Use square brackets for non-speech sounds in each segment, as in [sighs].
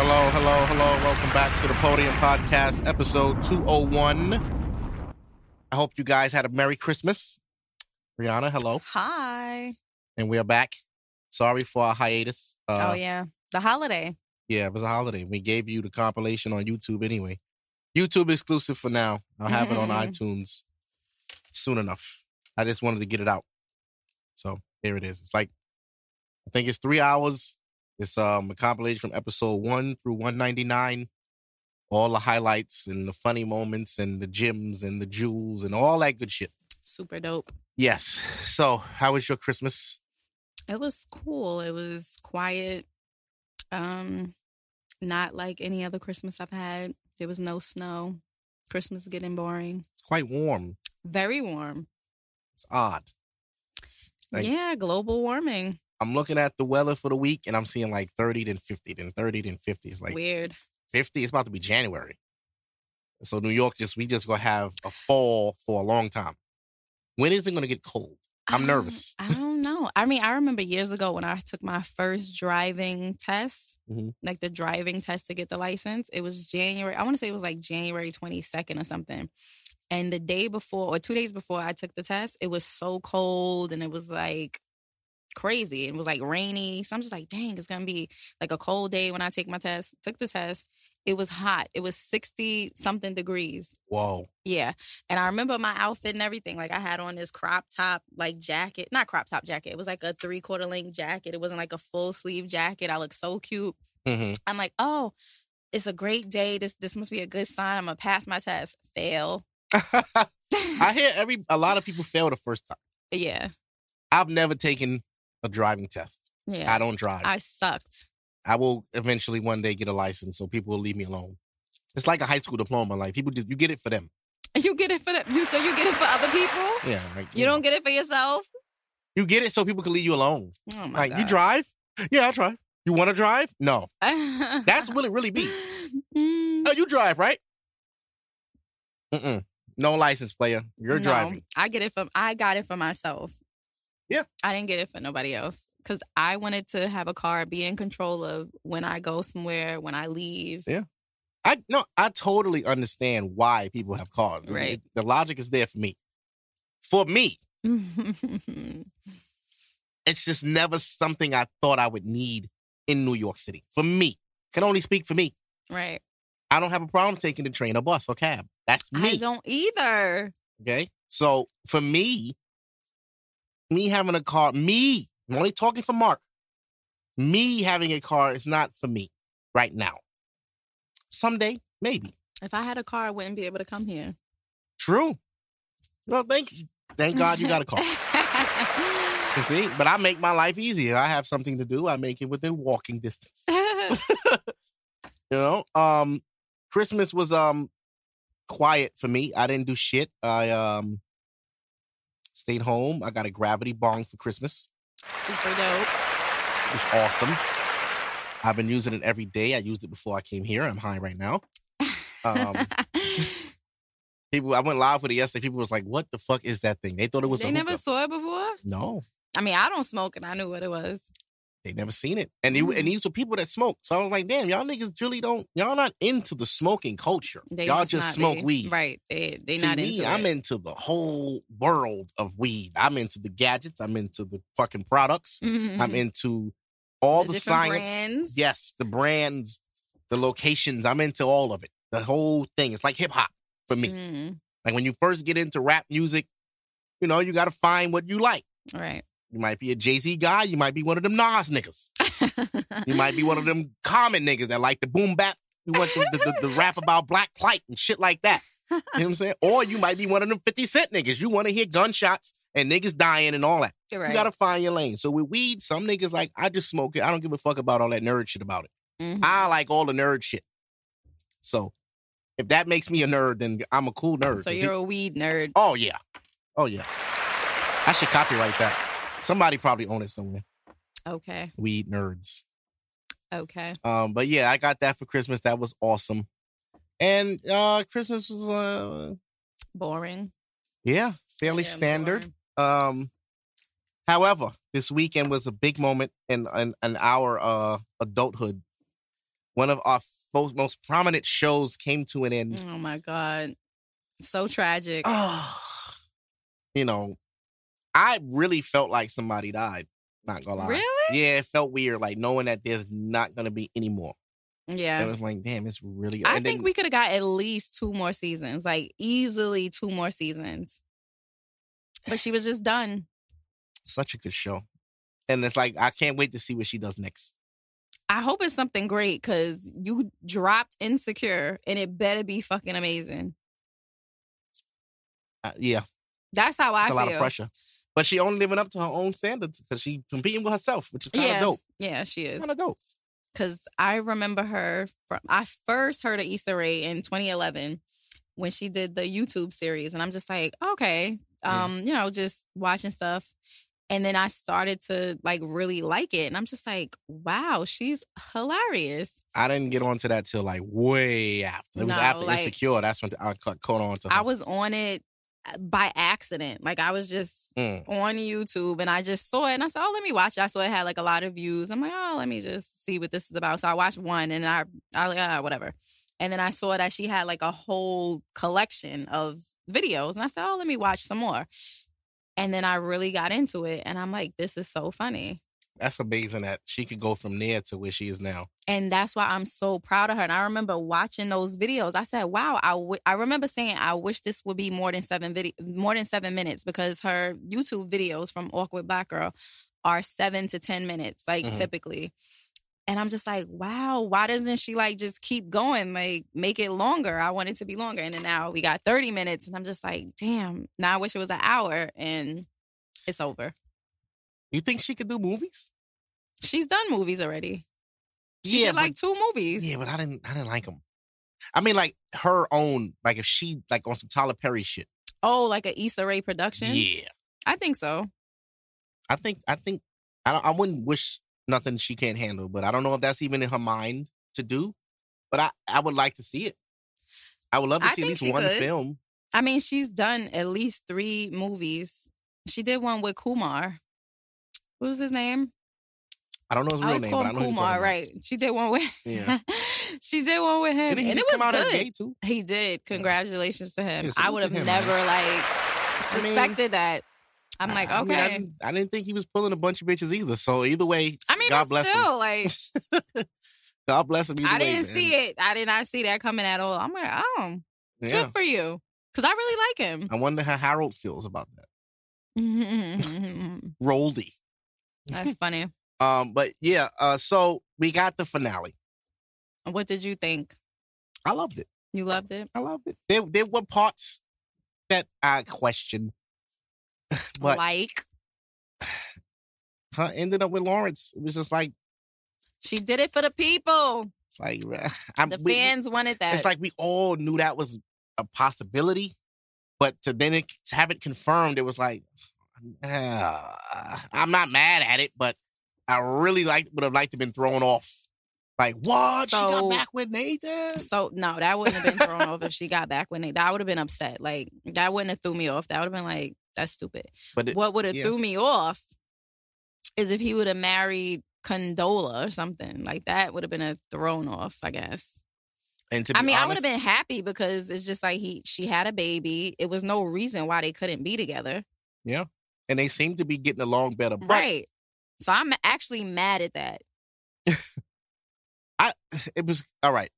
Hello, hello, hello. Welcome back to the Podium Podcast, episode 201. I hope you guys had a Merry Christmas. Rihanna, hello. Hi. And we are back. Sorry for our hiatus. Uh, oh yeah, the holiday. yeah, it was a holiday. We gave you the compilation on YouTube anyway. YouTube exclusive for now. I'll have it on [laughs] iTunes soon enough. I just wanted to get it out. So here it is. It's like I think it's three hours. It's um a compilation from episode one through one ninety nine. All the highlights and the funny moments and the gems and the jewels and all that good shit. Super dope. Yes. So how was your Christmas? It was cool. It was quiet. Um, not like any other Christmas I've had. There was no snow. Christmas is getting boring. It's quite warm. Very warm. It's odd. Like- yeah, global warming. I'm looking at the weather for the week and I'm seeing like 30 then 50, then 30 then 50. It's like Weird. 50. It's about to be January. So New York just we just gonna have a fall for a long time. When is it gonna get cold? I I'm don't- nervous. I don't know. I mean, I remember years ago when I took my first driving test, Mhm. like the driving test to get the license. It was January. I want to say it was like January 22nd or something. And the day before, or two days before I took the test, it was so cold and it was like crazy. It was like rainy. So I'm just like, dang, it's going to be like a cold day when I take my test. Took the test. It was hot. It was 60 something degrees. Whoa. Yeah. And I remember my outfit and everything. Like I had on this crop top like jacket. Not crop top jacket. It was like a three quarter length jacket. It wasn't like a full sleeve jacket. I looked so cute. hmm I'm like, oh, it's a great day. This this must be a good sign. I'm gonna pass my test. Fail. [laughs] I [laughs] hear every a lot of people fail the first time. yeah. I've never taken a driving test. Yeah. I don't drive. I sucked. I will eventually one day get a license so people will leave me alone. It's like a high school diploma. Like people just you get it for them. [laughs] You get it for the you so you get it for other people? Yeah. Like, You don't get it for yourself? you get it so people can leave you alone. Oh my like god. you drive? Yeah, I drive. You want to drive? No. [laughs] That's what it really be. Mm, Oh, you drive, right? Mm-mm. No license, player. You're no, driving. I get it from I got it for myself. Yeah. I didn't get it for nobody else because I wanted to have a car, be in control of when I go somewhere, when I leave. Yeah. I no, I totally understand why people have cars. Right. It- the logic is there for me. For me, [laughs] it's just never something I thought I would need in New York City. For me, can only speak for me. right. I don't have a problem taking the train or bus or cab. That's me. I don't either. Okay. So for me, me having a car, me, I'm only talking for Mark. Me having a car is not for me right now. Someday, maybe. If I had a car, I wouldn't be able to come here. True. Well, thank thank God you got a car. [laughs] You see, but I make my life easier. I have something to do. I make it within walking distance. [laughs] You know, um, Christmas was um quiet for me. I didn't do shit. I um stayed home. I got a gravity bong for Christmas. Super dope. It's awesome. I've been using it every day. I used it before I came here. I'm high right now. Um, [laughs] people, I went live with it yesterday. People was like, "What the fuck is that thing?" They thought it was. they never hookah. saw it before. No, I mean, I don't smoke, and I knew what it was. They never seen it. And they, Mm. and these were people that smoke. So I was like, "Damn, y'all niggas really don't. Y'all not into the smoking culture. They y'all just not smoke be. weed." right? They they to not me, into I'm it. into the whole world of weed. I'm into the gadgets. I'm into the fucking products. I'm Mhm. into all the, different science. brands. Yes, the brands, the locations. I'm into all of it. The whole thing. It's like hip hop for me. Mhm. Like when you first get into rap music, you know, you got to find what you like. Right. You might be a Jay Z guy. You might be one of them Nas niggas. You might be one of them Common niggas that like the boom bap. You want the, the, the, the rap about black plight and shit like that. You know what I'm saying? Or you might be one of them 50 Cent niggas. You want to hear gunshots and niggas dying and all that. Right. You gotta find your lane. So with weed, some niggas like, I just smoke it. I don't give a fuck about all that nerd shit about it. Mhm. I like all the nerd shit. So if that makes me a nerd, then I'm a cool nerd. So you're you- a weed nerd. oh yeah. Oh yeah. I should copyright that. Somebody probably own it somewhere. Okay. Weed nerds. Okay. Um, but yeah, I got that for Christmas. That was awesome. And uh Christmas was uh Boring. yeah, fairly Yeah, standard. boring. Um, however, this weekend was a big moment in in, in our uh adulthood one of our fo- most prominent shows came to an end. Oh my god, so tragic. Oh, you know, I really felt like somebody died. Not gonna lie. Really? Yeah, it felt weird, like knowing that there's not gonna be any more. Yeah. It was like, damn, it's really. I and think then- we could have got at least two more seasons, like easily two more seasons. But she was just done. such a good show, and it's like I can't wait to see what she does next. I hope it's something great because you dropped Insecure and it better be fucking amazing. Uh, yeah, That's how I it's a feel. lot of pressure, but she only living up to her own standards because she competing with herself, which is kind of Yeah. dope. Yeah, she is. Kind of dope. Because I remember her from, I first heard of Issa Rae in 2011 when she did the YouTube series. And I'm just like, okay, Yeah. um, you know, just watching stuff. And then I started to like really like it. And I'm just like, wow, she's hilarious. I didn't get onto that till like way after. It was No, after like- Insecure. That's when I caught, on to her. I was on it by accident. Like I was just Mm. on YouTube and I just saw it and I said, Oh, let me watch it. I saw it had like a lot of views. I'm like, oh, let me just see what this is about. So I watched one and I I like, ah, whatever. And then I saw that she had like a whole collection of videos. And I said, Oh, let me watch some more. And then I really got into it and I'm like, this is so funny. That's amazing that she could go from there to where she is now. And that's why I'm so proud of her. And I remember watching those videos. I said, "Wow!" I, w- I remember saying, "I wish this would be more than seven video, more than seven minutes," because her YouTube videos from Awkward Black Girl are seven to ten minutes, like Mhm. typically. And I'm just like, "Wow! Why doesn't she like just keep going? Like make it longer? I want it to be longer." And then now we got 30 minutes, and I'm just like, "Damn!" Now I wish it was an hour, and it's over. You think she could do movies? She's done movies already. She yeah, did like two movies. yeah, but I didn't. I didn't like them. I mean, like her own. Like if she like on some Tyler Perry shit. Oh, like a Issa Rae production? Yeah, I think so. I think. I think. I don't, I wouldn't wish nothing she can't handle, but I don't know if that's even in her mind to do. But I I would like to see it. I would love to I see at least one could. film. I mean, she's done at least three movies. She did one with Kumar. What was his name? I don't know his I real always name, call but I know Kumar, right? She did one with. Yeah. [laughs] she did one with him, and it was good. He did. Congratulations to him. Yeah, I would have him, never man. like I mean, suspected that. I'm like, I- I okay. mean, I, didn't, I didn't think he was pulling a bunch of bitches either. So either way, I mean, God bless him. like, [laughs] God bless him. I didn't see it. I did not see that coming at all. I'm like, oh, Yeah. good for you, because I really like him. I wonder how Harold feels about that. [laughs] Roldy. That's funny. [laughs] Um, but yeah, uh, so we got the finale. What did you think? I loved it. You loved it? I loved it. There, there were parts that I questioned, [sighs] but like [sighs] huh, ended up with Lawrence. It was just like, she did it for the people. it's like [laughs] I'm, The we- fans wanted that. It's like we all knew that was a possibility, but to then it, to have it confirmed, it was like, ah, I'm not mad at it, but I really like would have liked to have been thrown off. Like what? she got back with Nathan. so no, that wouldn't have been thrown off if she got back with they. That would have been upset. Like that wouldn't have threw me off. That would have been like that's stupid. But it, what would have yeah. threw me off is if he would have married Condola or something like that. Would have been a thrown off, I guess. and to be I mean, I would have been happy because it's just like he she had a baby. It was no reason why they couldn't be together, yeah, and they seem to be getting along better. But right? So I'm actually mad at that. I [sighs] it was all right.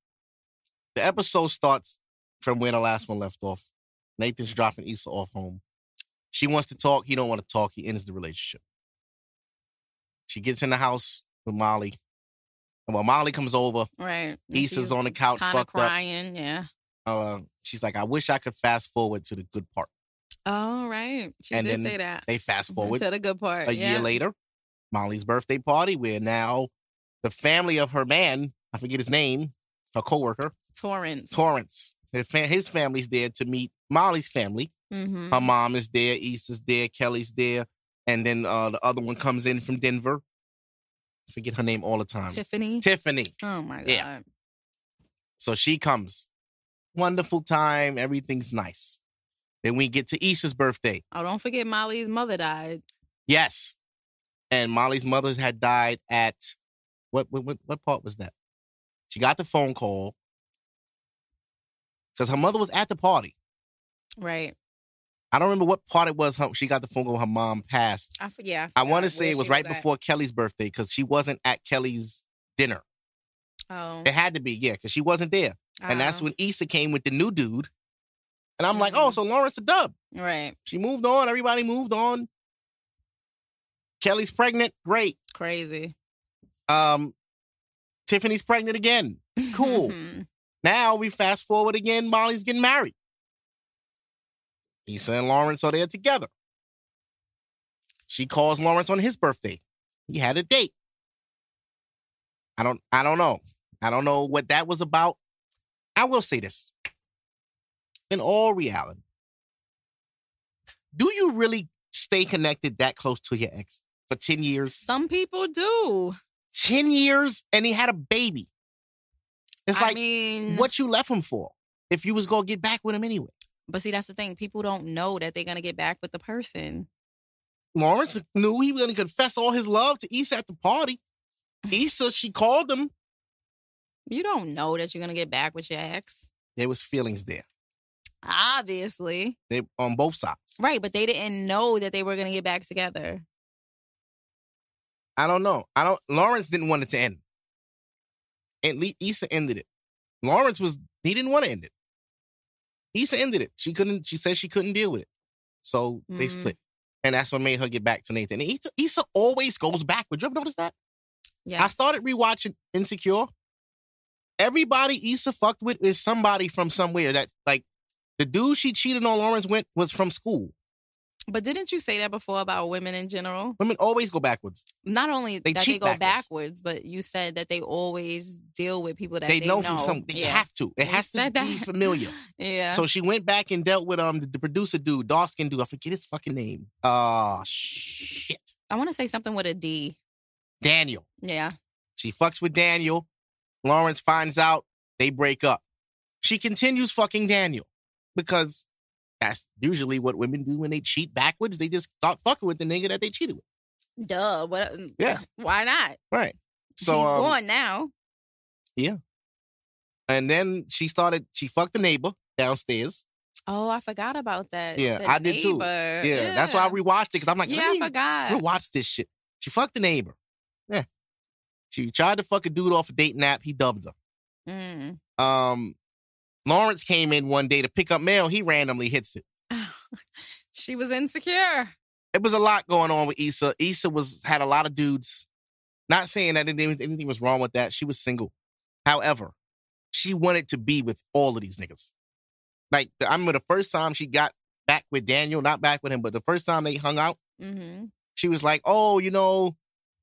The episode starts from where the last one left off. Nathan's dropping Issa off home. She wants to talk. He don't want to talk. He ends the relationship. She gets in the house with Molly. And when Molly comes over, Right. Issa's she's on the couch, up. crying. Yeah. uh, she's like, "I wish I could fast forward to the good part." Oh, right. She And did say that. They fast forward to the good part. a yeah. year later, Molly's birthday party, where now the family of her man, I forget his name, her coworker, Torrance. Torrance, his, fa- his family's there to meet Molly's family. hmm Her mom is there, Issa's there, Kelly's there, and then uh, the other one comes in from Denver. I forget her name all the time. Tiffany. Tiffany. oh my god. Yeah. So she comes. Wonderful time. Everything's nice. Then we get to Issa's birthday. Oh, don't forget Molly's mother died. Yes. And Molly's mother had died at what what what, part was that? She got the phone call because her mother was at the party. Right. I don't remember what part it was. Her, she got the phone call. Her mom passed. I, yeah. I want to say it was right at. before Kelly's birthday because she wasn't at Kelly's dinner. Oh. It had to be, yeah, because she wasn't there. And that's Oh. when Issa came with the new dude. And I'm like, oh, so Lawrence a dub. Right. She moved on. Everybody moved on. Kelly's pregnant. Great. Crazy. Um, Tiffany's pregnant again. Cool. Now we fast forward again. Molly's getting married. Issa and Lawrence are there together. She calls Lawrence on his birthday. He had a date. I don't I don't know. I don't know what that was about. I will say this. In all reality, do you really stay connected that close to your ex for 10 years? Some people do. 10 years and he had a baby. It's I like mean, what you left him for if you was gonna get back with him anyway. But see, that's the thing. People don't know that they're gonna get back with the person. Lawrence knew he was gonna confess all his love to Issa at the party. [laughs] Issa, she called him. You don't know that you're gonna get back with your ex. There was feelings there. Obviously. They on both sides. Right, but they didn't know that they were gonna get back together. I don't know. I don't Lawrence didn't want it to end. And Le- Issa ended it. Lawrence was he didn't want to end it. Issa ended it. She couldn't, she said she couldn't deal with it. So they Mm. split. And that's what made her get back to Nathan. And Issa, Issa always goes backwards. You ever notice that? Yeah. I started rewatching Insecure. Everybody Issa fucked with is somebody from somewhere that like the dude she cheated on Lawrence went was from school. But didn't you say that before about women in general? Women always go backwards. Not only They that they go backwards. backwards. but you said that they always deal with people that They, they, know, from some they Yeah. have to. It You has to said be familiar. [laughs] Yeah. So she went back and dealt with um the, the producer dude, dark skin dude. I forget his fucking name. Uh shit. I want to say something with a D. Daniel. Yeah. She fucks with Daniel. Lawrence finds out. They break up. She continues fucking Daniel because that's usually what women do when they cheat backwards. They just start fucking with the nigga that they cheated with. Duh. What? Yeah. Why not? Right. So He's um, gone now. Yeah. And then she started. She fucked the neighbor downstairs. Oh, I forgot about that. Yeah, The I did too. neighbor. Yeah, that's why I rewatched it because I'm like, yeah, I forgot. rewatch this shit. She fucked the neighbor. Yeah. She tried to fuck a dude off a dating app. He dubbed her. Mm. Um, Lawrence came in one day to pick up mail. He randomly hits it. [sighs] she was insecure. It was a lot going on with Issa. Issa was had a lot of dudes. Not saying that anything, anything was wrong with that. She was single. However, she wanted to be with all of these niggas. Like I remember the first time she got back with Daniel, not back with him, but the first time they hung out, Mm-hmm. she was like, "Oh, you know,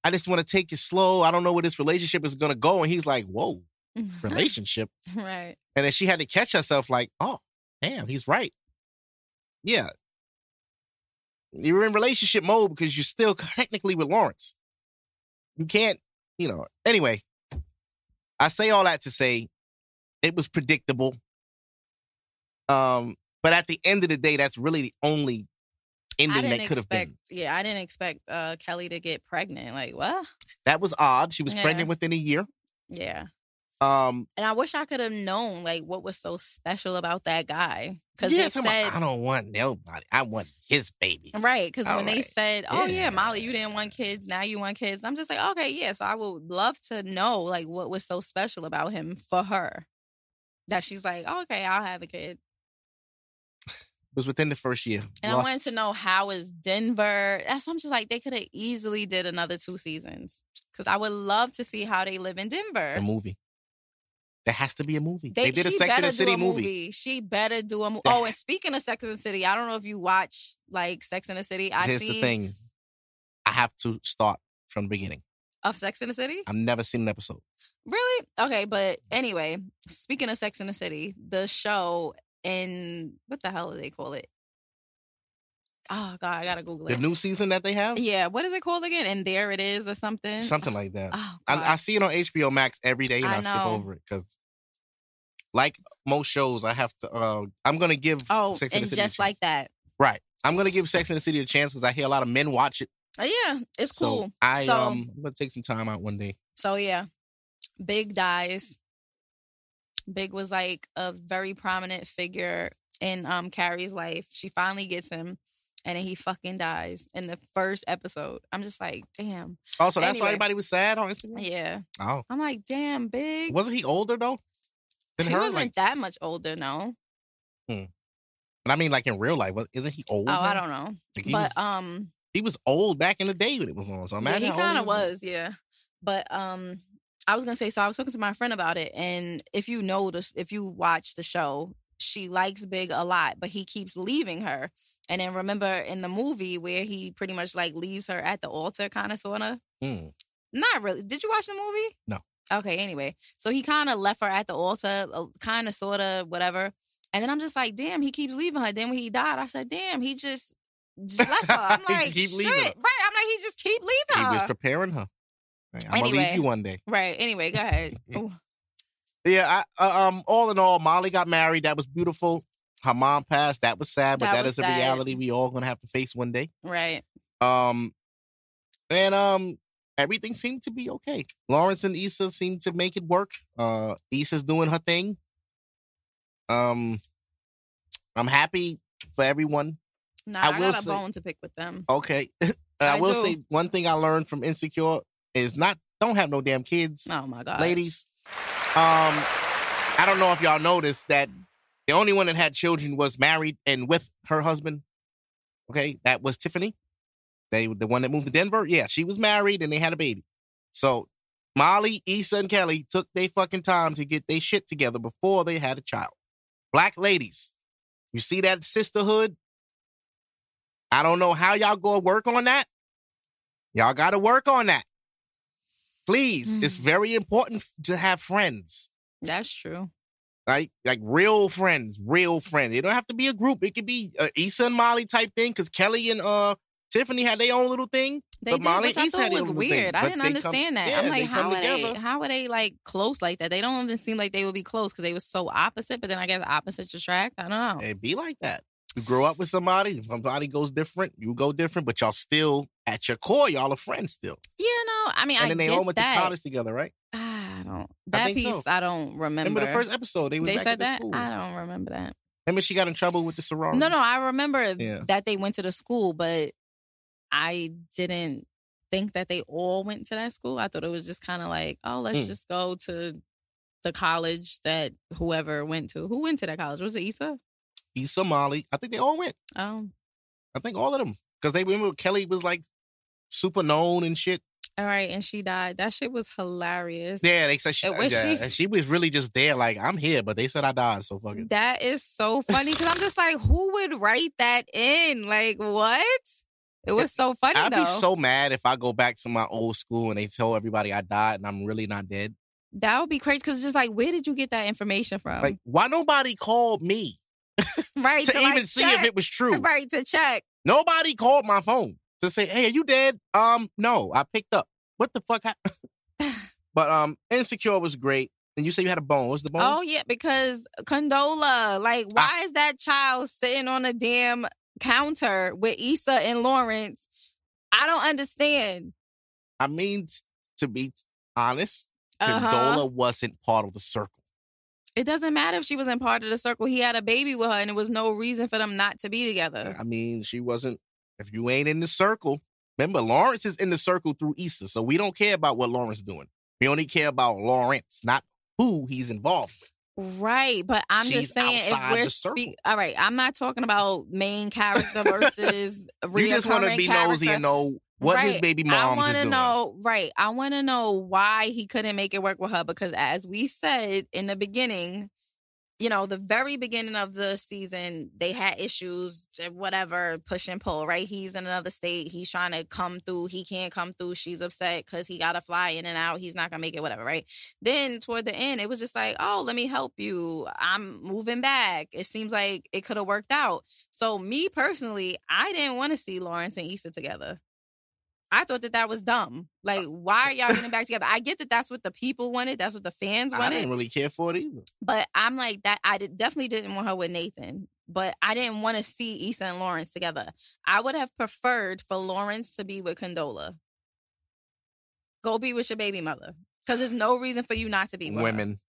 I just want to take it slow. I don't know where this relationship is gonna go." And he's like, "Whoa, [laughs] relationship?" right. And then she had to catch herself, like, "Oh, damn, he's right." Yeah, you're in relationship mode because you're still [laughs] technically with Lawrence. You can't, you know. Anyway, I say all that to say it was predictable. Um, but at the end of the day, that's really the only ending that could have been. Yeah, I didn't expect uh, Kelly to get pregnant. Like what? That was odd. She was Yeah. pregnant within a year. Yeah. Um, And I wish I could have known like what was so special about that guy because yeah, they talking about, said I don't want nobody. I want his babies. right because when they said, "Oh yeah. Yeah. Molly, you didn't want kids, now you want kids," I'm just like, okay, yeah. So I would love to know like what was so special about him for her that she's like, oh, okay, I'll have a kid. It was within the first year. And I wanted to know how is Denver. That's why I'm just like they could have easily did another two seasons because I would love to see how they live in Denver. a movie. There has to be a movie. They, did a Sex and the City a movie. She better do a movie. Oh, and speaking of Sex and the City, I don't know if you watch like Sex and the City. I Here's seen the thing. I have to start from the beginning. of Sex and the City. I've never seen an episode. Really? Okay, but anyway, speaking of Sex and the City, the show in what the hell do they call it? Oh God, I gotta Google it. The new season that they have, yeah, what is it called again? And there it is, or something. something like that. Oh, I, I see it on HBO Max every day, and I, I skip over it because, like most shows, I have to. Uh, I'm gonna give. oh, Sex and and the City just like that. Right. I'm gonna give Sex and the City a chance because I hear a lot of men watch it. Oh, yeah, it's cool. So I So- um, I'm gonna take some time out one day. So yeah, Big dies. Big was like a very prominent figure in um Carrie's life. She finally gets him, and then he fucking dies in the first episode. I'm just like, damn. Oh, so that's why everybody was sad on Instagram. Yeah, Oh, I'm like, damn, Big. wasn't he older though? Than he her, wasn't like, that much older, no. Hmm. but I mean, like in real life, was, isn't he old? Oh, now? I don't know, Like, he, but was, um. he was old back in the day when it was on. So Yeah, imagine he kind of was, yeah. But um, I was gonna say, so I was talking to my friend about it, and if you notice, if you watch the show, she likes Big a lot, but he keeps leaving her. And then remember in the movie where he pretty much like leaves her at the altar, kind of, sorta. Hmm. Not really. Did you watch the movie? No. Okay. Anyway, so he kind of left her at the altar, kind of, sorta, whatever. And then I'm just like, damn, he keeps leaving her. Then when he died, I said, damn, he just just left her. I'm [laughs] like, just keep shit. Right. I'm like, he just keep leaving her. He her. was preparing her. I'm gonna leave you one day. Right. Anyway, go ahead. [laughs] Yeah. I, uh, um. All in all, Molly got married. That was beautiful. Her mom passed. That was sad, but That that is a reality we all gonna have to face one day. right. Um, and um, everything seemed to be okay. Lawrence and Issa seemed to make it work. Uh, Issa's doing her thing. Um, I'm happy for everyone. Nah, I I, will got a say- bone to pick with them. Okay, [laughs] and I, I will do. say one thing I learned from Insecure is not don't have no damn kids, Oh my god. ladies. Um, I don't know if y'all noticed that the only one that had children was married and with her husband. Okay, that was Tiffany. They the one that moved to Denver. Yeah, she was married and they had a baby. So Molly, Issa, and Kelly took their fucking time to get their shit together before they had a child. Black ladies, you see that sisterhood? I don't know how y'all go work on that. Y'all got to work on that. Please, it's Mm. very important to have friends That's true. like like real friends, real friends. It don't have to be a group. It could be a Issa and Molly type thing because Kelly and uh Tiffany had their own little thing. They But did, Molly which I thought was little thing, weird. I didn't they come- understand that. yeah, I'm like, how are they? How are they like close like that? They don't even seem like they would be close because they were so opposite. But then I guess opposites attract. I don't know. It be like that. You grow up with somebody, somebody goes different, you go different, but y'all still at your core, y'all are friends still. Yeah, no. I mean, and I then they all went to college together, right? I don't. That think piece so. I don't remember. Remember the first episode? They they said the that. school. I don't remember that. Remember she got in trouble with the sorority. No, no, I remember Yeah. that they went to the school, but I didn't think that they all went to that school. I thought it was just kind of like, oh, let's Mm. just go to the college that whoever went to. Who went to that college? Was it Issa? Issa, Molly. I think they all went. Oh, I think all of them. Because they remember Kelly was like super known and shit. all right. And she died. That shit was hilarious. Yeah, they said she, when yeah, and she was really just there, like, I'm here, but they said I died, so fuck it. That is so funny because I'm just like, who would write that in? Like, what? It was so funny I'd though. be so mad if I go back to my old school and they tell everybody I died and I'm really not dead. that would be crazy because it's just like, where did you get that information from? Like, why nobody called me [laughs] [laughs] right to, even like, see check. if it was true? [laughs] Right to check. Nobody called my phone to say, "Hey, are you dead?" Um, no, I picked up. What the fuck happened? [laughs] but um, Insecure was great. And you say you had a bone. What's the bone? Oh yeah, because Condola, like, Ah. why is that child sitting on a damn counter with Issa and Lawrence? I don't understand. I mean, to be honest, Uh-huh. Condola wasn't part of the circle. It doesn't matter if she wasn't part of the circle. He had a baby with her, and there was no reason for them not to be together. I mean, she wasn't. If you ain't in the circle, remember Lawrence is in the circle through Issa, so we don't care about what Lawrence doing. We only care about Lawrence, not who he's involved with. Right, but I'm She's just saying if we're speaking, all right, I'm not talking about main character [laughs] versus You just want to be nosy and know what his Right. baby I moms want to doing. know, right? I want to know why he couldn't make it work with her because, as we said in the beginning, you know, the very beginning of the season, they had issues, whatever, push and pull, right? He's in another state. He's trying to come through. He can't come through. She's upset because he got to fly in and out. He's not going to make it, whatever, right? Then toward the end, it was just like, oh, let me help you. I'm moving back. It seems like it could have worked out. So, me personally, I didn't want to see Lawrence and Issa together. I thought that that was dumb. Like, uh, why are y'all getting [laughs] back together? I get that that's what the people wanted. That's what the fans wanted. I didn't really care for it either. But I'm like that. I did, definitely didn't want her with Nathan. But I didn't want to see Issa and Lawrence together. I would have preferred for Lawrence to be with Condola. Go be with your baby mother, because there's no reason for you not to be with her. Women.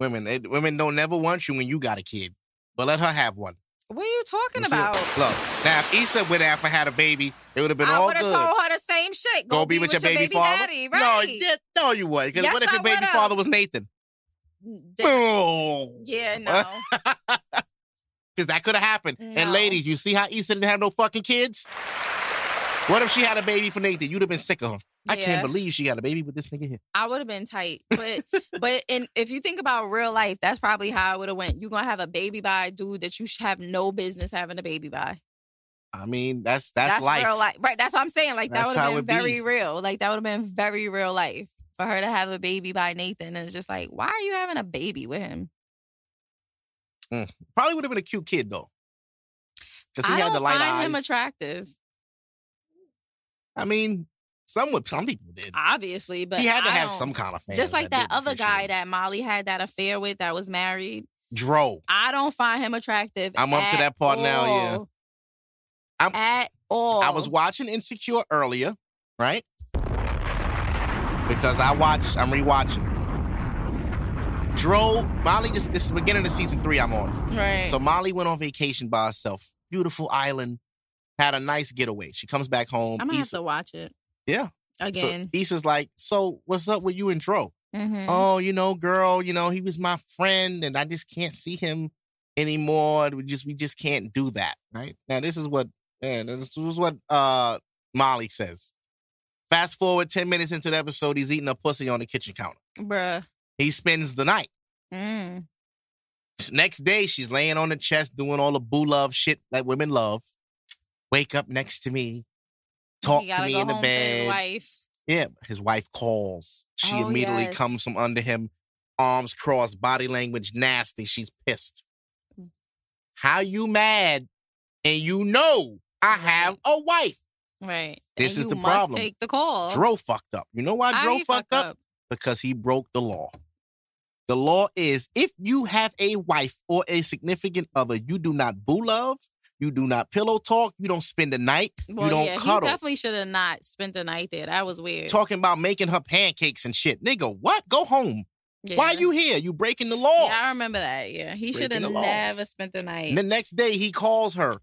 Women, it, women don't never want you when you got a kid, but let her have one. What are you talking about? Look, now if Issa went after had a baby, it would have been I all would have told her the same shit. Go, Go be with your baby, father. daddy, No, right? yeah, no, you would. Because Yes, what if I your baby father was Nathan? Oh, yeah, [laughs] no. Because that could have happened. And ladies, you see how Issa didn't have no fucking kids? What if she had a baby for Nathan? You'd have been sick of her. I Yeah. can't believe she got a baby with this nigga here. I would have been tight, but [laughs] but in if you think about real life, that's probably how I would have went. You're gonna have a baby by a dude that you should have no business having a baby by. I mean, that's that's, life. real life, right? That's what I'm saying. Like that would have been be. very real. Like that would have been very real life for her to have a baby by Nathan, and it's just like, why are you having a baby with him? Mm, probably would have been a cute kid though. Because he I had the light find eyes. him attractive, I mean, some would, some people did. obviously, but he had to I have don't- some kind of fans. Just like that other guy appreciate that Molly had that affair with that was married. Dro. I don't find him attractive. I'm up to at that part now, yeah. all. I'm- at all. I was watching Insecure earlier, right? Because I watched, I'm rewatching. Dro, Molly, just this is the beginning of season three I'm on. right. So Molly went on vacation by herself. Beautiful island. Had a nice getaway. She comes back home. I'm gonna have to watch it Yeah. again. So Issa's like, so what's up with you and Dro? Mhm. Oh, you know, girl, you know, he was my friend and I just can't see him anymore. We just we just can't do that. Right? Now this is what man, this is what uh Molly says. Fast forward 10 minutes into the episode, he's eating a pussy on the kitchen counter. Bruh. He spends the night. Mm. Next day, she's laying on the chest doing all the boo love shit that women love. Wake up next to me, talk to me in the to his bed. wife. Yeah, his wife calls. She Oh, immediately yes. comes from under him, arms crossed, body language nasty. She's pissed. Mm. How you mad? And you know I have a wife. Right. This And is you the must problem. Take the call. Dro fucked up. You know why Dro he fucked fuck up? Because he broke the law. The law is if you have a wife or a significant other, you do not boo love, you do not pillow talk, you don't spend the night, Well, you don't yeah, he cuddle. definitely should have not spent the night there. That was weird. Talking about making her pancakes and shit. Nigga, what? Go home. Yeah. Why you here? You breaking the law. Yeah, I remember that. Yeah, he should have never spent the night. And the next day he calls her.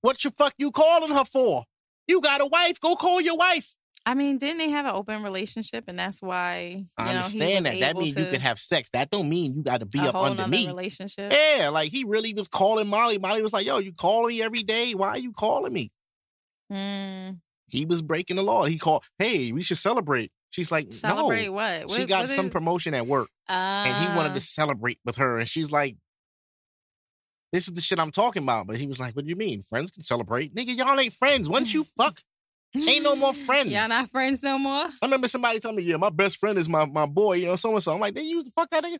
What the fuck you calling her for? You got a wife. Go call your wife. I mean, didn't they have an open relationship, and that's why you I know, understand that. That means you can have sex. That don't mean you got to be up under me. relationship. Yeah, like he really was calling Molly. Molly was like, "Yo, you calling me every day? Why are you calling me?" Mm, He was breaking the law. He called, "Hey, we should celebrate." She's like, celebrate "No." what? She What- got what some is- promotion at work, and he wanted Ah. to celebrate with her, and she's like, "This is the shit I'm talking about." But he was like, "What do you mean? Friends can celebrate, nigga? Y'all ain't friends. Once you [laughs] fuck, ain't no more friends." Y'all not friends no more. I remember somebody telling me, "Yeah, my best friend is my my boy," you know, so and so. I'm like, "They use the fuck that nigga."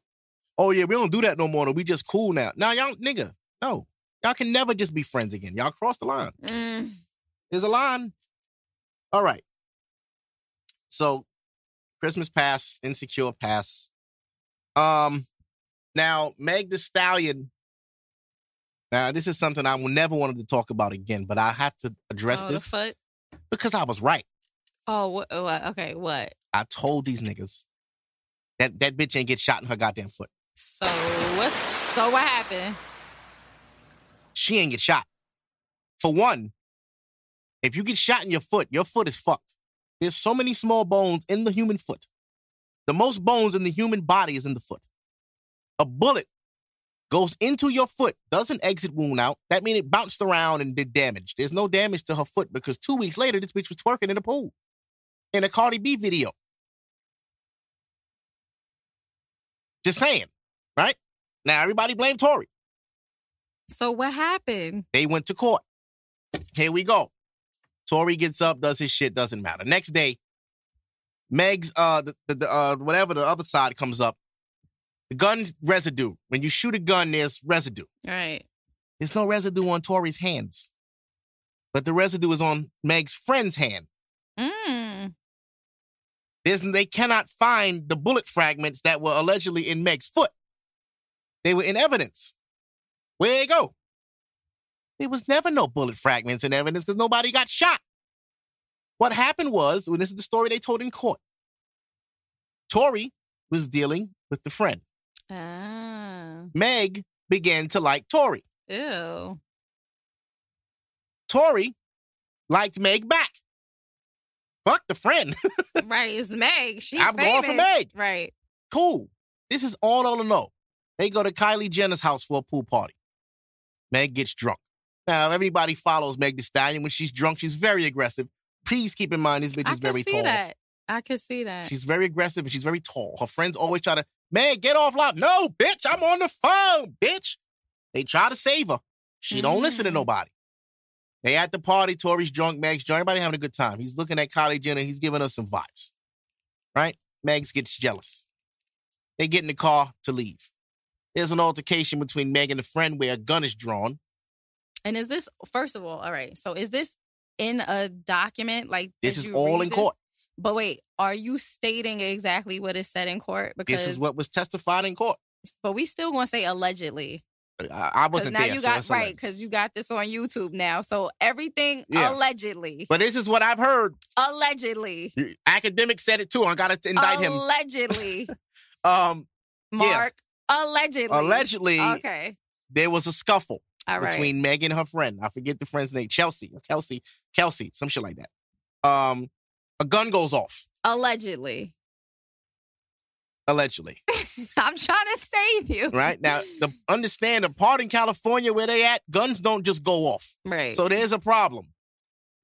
Oh yeah, we don't do that no more. though. We just cool now. Now y'all, nigga, no, y'all can never just be friends again. Y'all cross the line. Mm, There's a line. All right. So, Christmas pass, insecure pass. Um, now Meg Thee Stallion. Now this is something I will never wanted to talk about again, but I have to address oh, the this foot. Because I was right. Oh, what, uh, what? Okay, what? I told these niggas that that bitch ain't get shot in her goddamn foot. So what's so what happened? She ain't get shot. For one, if you get shot in your foot, your foot is fucked. There's so many small bones in the human foot. The most bones in the human body is in the foot. A bullet goes into your foot, doesn't exit wound out. That means it bounced around and did damage. There's no damage to her foot because two weeks later, this bitch was twerking in a pool in a Cardi B video. Just saying, right? Now everybody blame Tory. So what happened? They went to court. Here we go. Tory gets up, does his shit, doesn't matter. Next day, Meg's uh the, the, the uh whatever the other side comes up. The gun residue. When you shoot a gun, there's residue. Right. There's no residue on Tory's hands. But the residue is on Meg's friend's hand. Mm. There's, they cannot find the bullet fragments that were allegedly in Meg's foot. They were in evidence. Where they go? There was never no bullet fragments in evidence because nobody got shot. What happened was, when this is the story they told in court, Tory was dealing with the friend. Ah. Meg began to like Tory. Ew. Tory liked Meg back. Fuck the friend. [laughs] right. It's Meg. She's I'm going for. Meg. Right. cool. This is all all to know. They go to Kylie Jenner's house for a pool party. Meg gets drunk. Now, everybody follows Meg Thee Stallion. When she's drunk, she's very aggressive. Please keep in mind, this bitch is very tall. I can see tall. that. I could see that. She's very aggressive and she's very tall. Her friends always try to, Meg, get off live. No, bitch, I'm on the phone, bitch. They try to save her. She don't listen to Mm. nobody. They at the party, Tory's drunk, Meg's drunk, everybody having a good time. He's looking at Kylie Jenner, he's giving us some vibes. Right? Megs gets jealous. They get in the car to leave. There's an altercation between Meg and a friend where a gun is drawn. and is this first of all, all right. So is this in a document? Like This is all in this? court. But wait, are you stating exactly what is said in court? Because This is what was testified in court. but we still gonna say allegedly. I, I wasn't now there. you got right, because you got this on YouTube now. So everything Yeah. allegedly. But this is what I've heard. allegedly. Academic said it too. I got to indict him. Allegedly. [laughs] Um, Mark. Allegedly. allegedly, Okay. there was a scuffle right. between Meg and her friend. I forget the friend's name, Chelsea, Kelsey, Kelsey, some shit like that. Um, a gun goes off, Allegedly. allegedly. [laughs] I'm trying to save you. Right now, the understand the part in California where they at, guns don't just go off. Right. So there's a problem.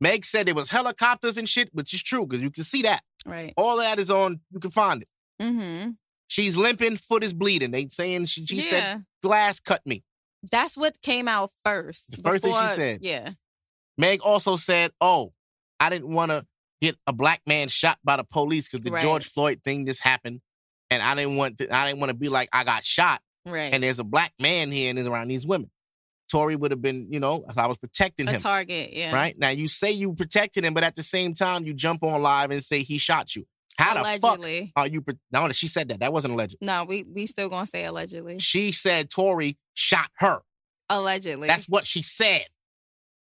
Meg said it was helicopters and shit, which is true because you can see that. right. All that is on. You can find it. Mm-hmm. She's limping, foot is bleeding. They saying she, she yeah. said glass cut me. That's what came out first. The first thing she said. Yeah. Meg also said, "Oh, I didn't want to get a black man shot by the police because the Right. George Floyd thing just happened, and I didn't want to, I didn't want to be like I got shot, Right. and there's a black man here and is around these women." Tory would have been, you know, I was protecting a him. target. Yeah. Right now, you say you protected him, but at the same time, you jump on live and say he shot you. How the fuck are you? Pro- no, she said that. That wasn't alleged. No, we we still gonna say allegedly. She said Tory shot her. Allegedly. That's what she said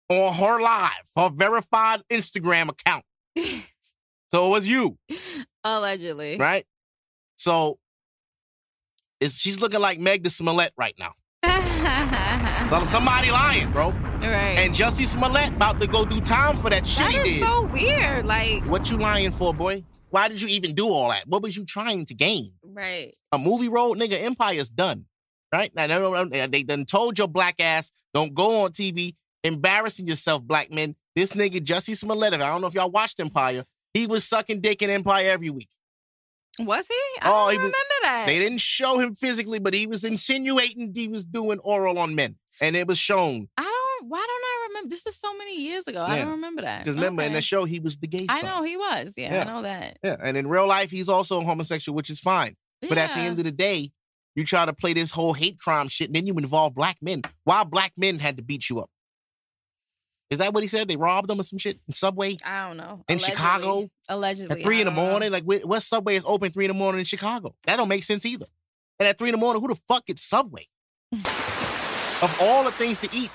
on her live, her verified Instagram account. So it was you, allegedly. right? So it's, she's looking like Meg the Smollett right now. [laughs] So somebody lying, bro. right. And Jussie Smollett about to go do time for that shit that is did. so weird. Like, what you lying for, boy? Why did you even do all that? What was you trying to gain? right. A movie role, nigga. Empire's done, right? Now, no, no, no, they done told your black ass don't go on TV embarrassing yourself, black men. This nigga Jussie Smollett. I don't know if y'all watched Empire. He was sucking dick in Empire every week. Was he? I Oh, don't he was- remember that. They didn't show him physically, but he was insinuating he was doing oral on men, and it was shown. I don't. Why don't I remember? This is so many years ago. I don't remember that. Because remember, in the show, he was the gay I know he was. Yeah, Yeah. I know that. Yeah, and in real life, he's also homosexual, which is fine. But at the end of the day, you try to play this whole hate crime shit, and then you involve black men. Why black men had to beat you up? Is that what he said? They robbed them or some shit in Subway I don't know. in Allegedly. Chicago Allegedly. at three in the don't know. morning? Like, what Subway is open three in the morning in Chicago? That don't make sense either. And at three in the morning, who the fuck gets Subway? [laughs] of all the things to eat,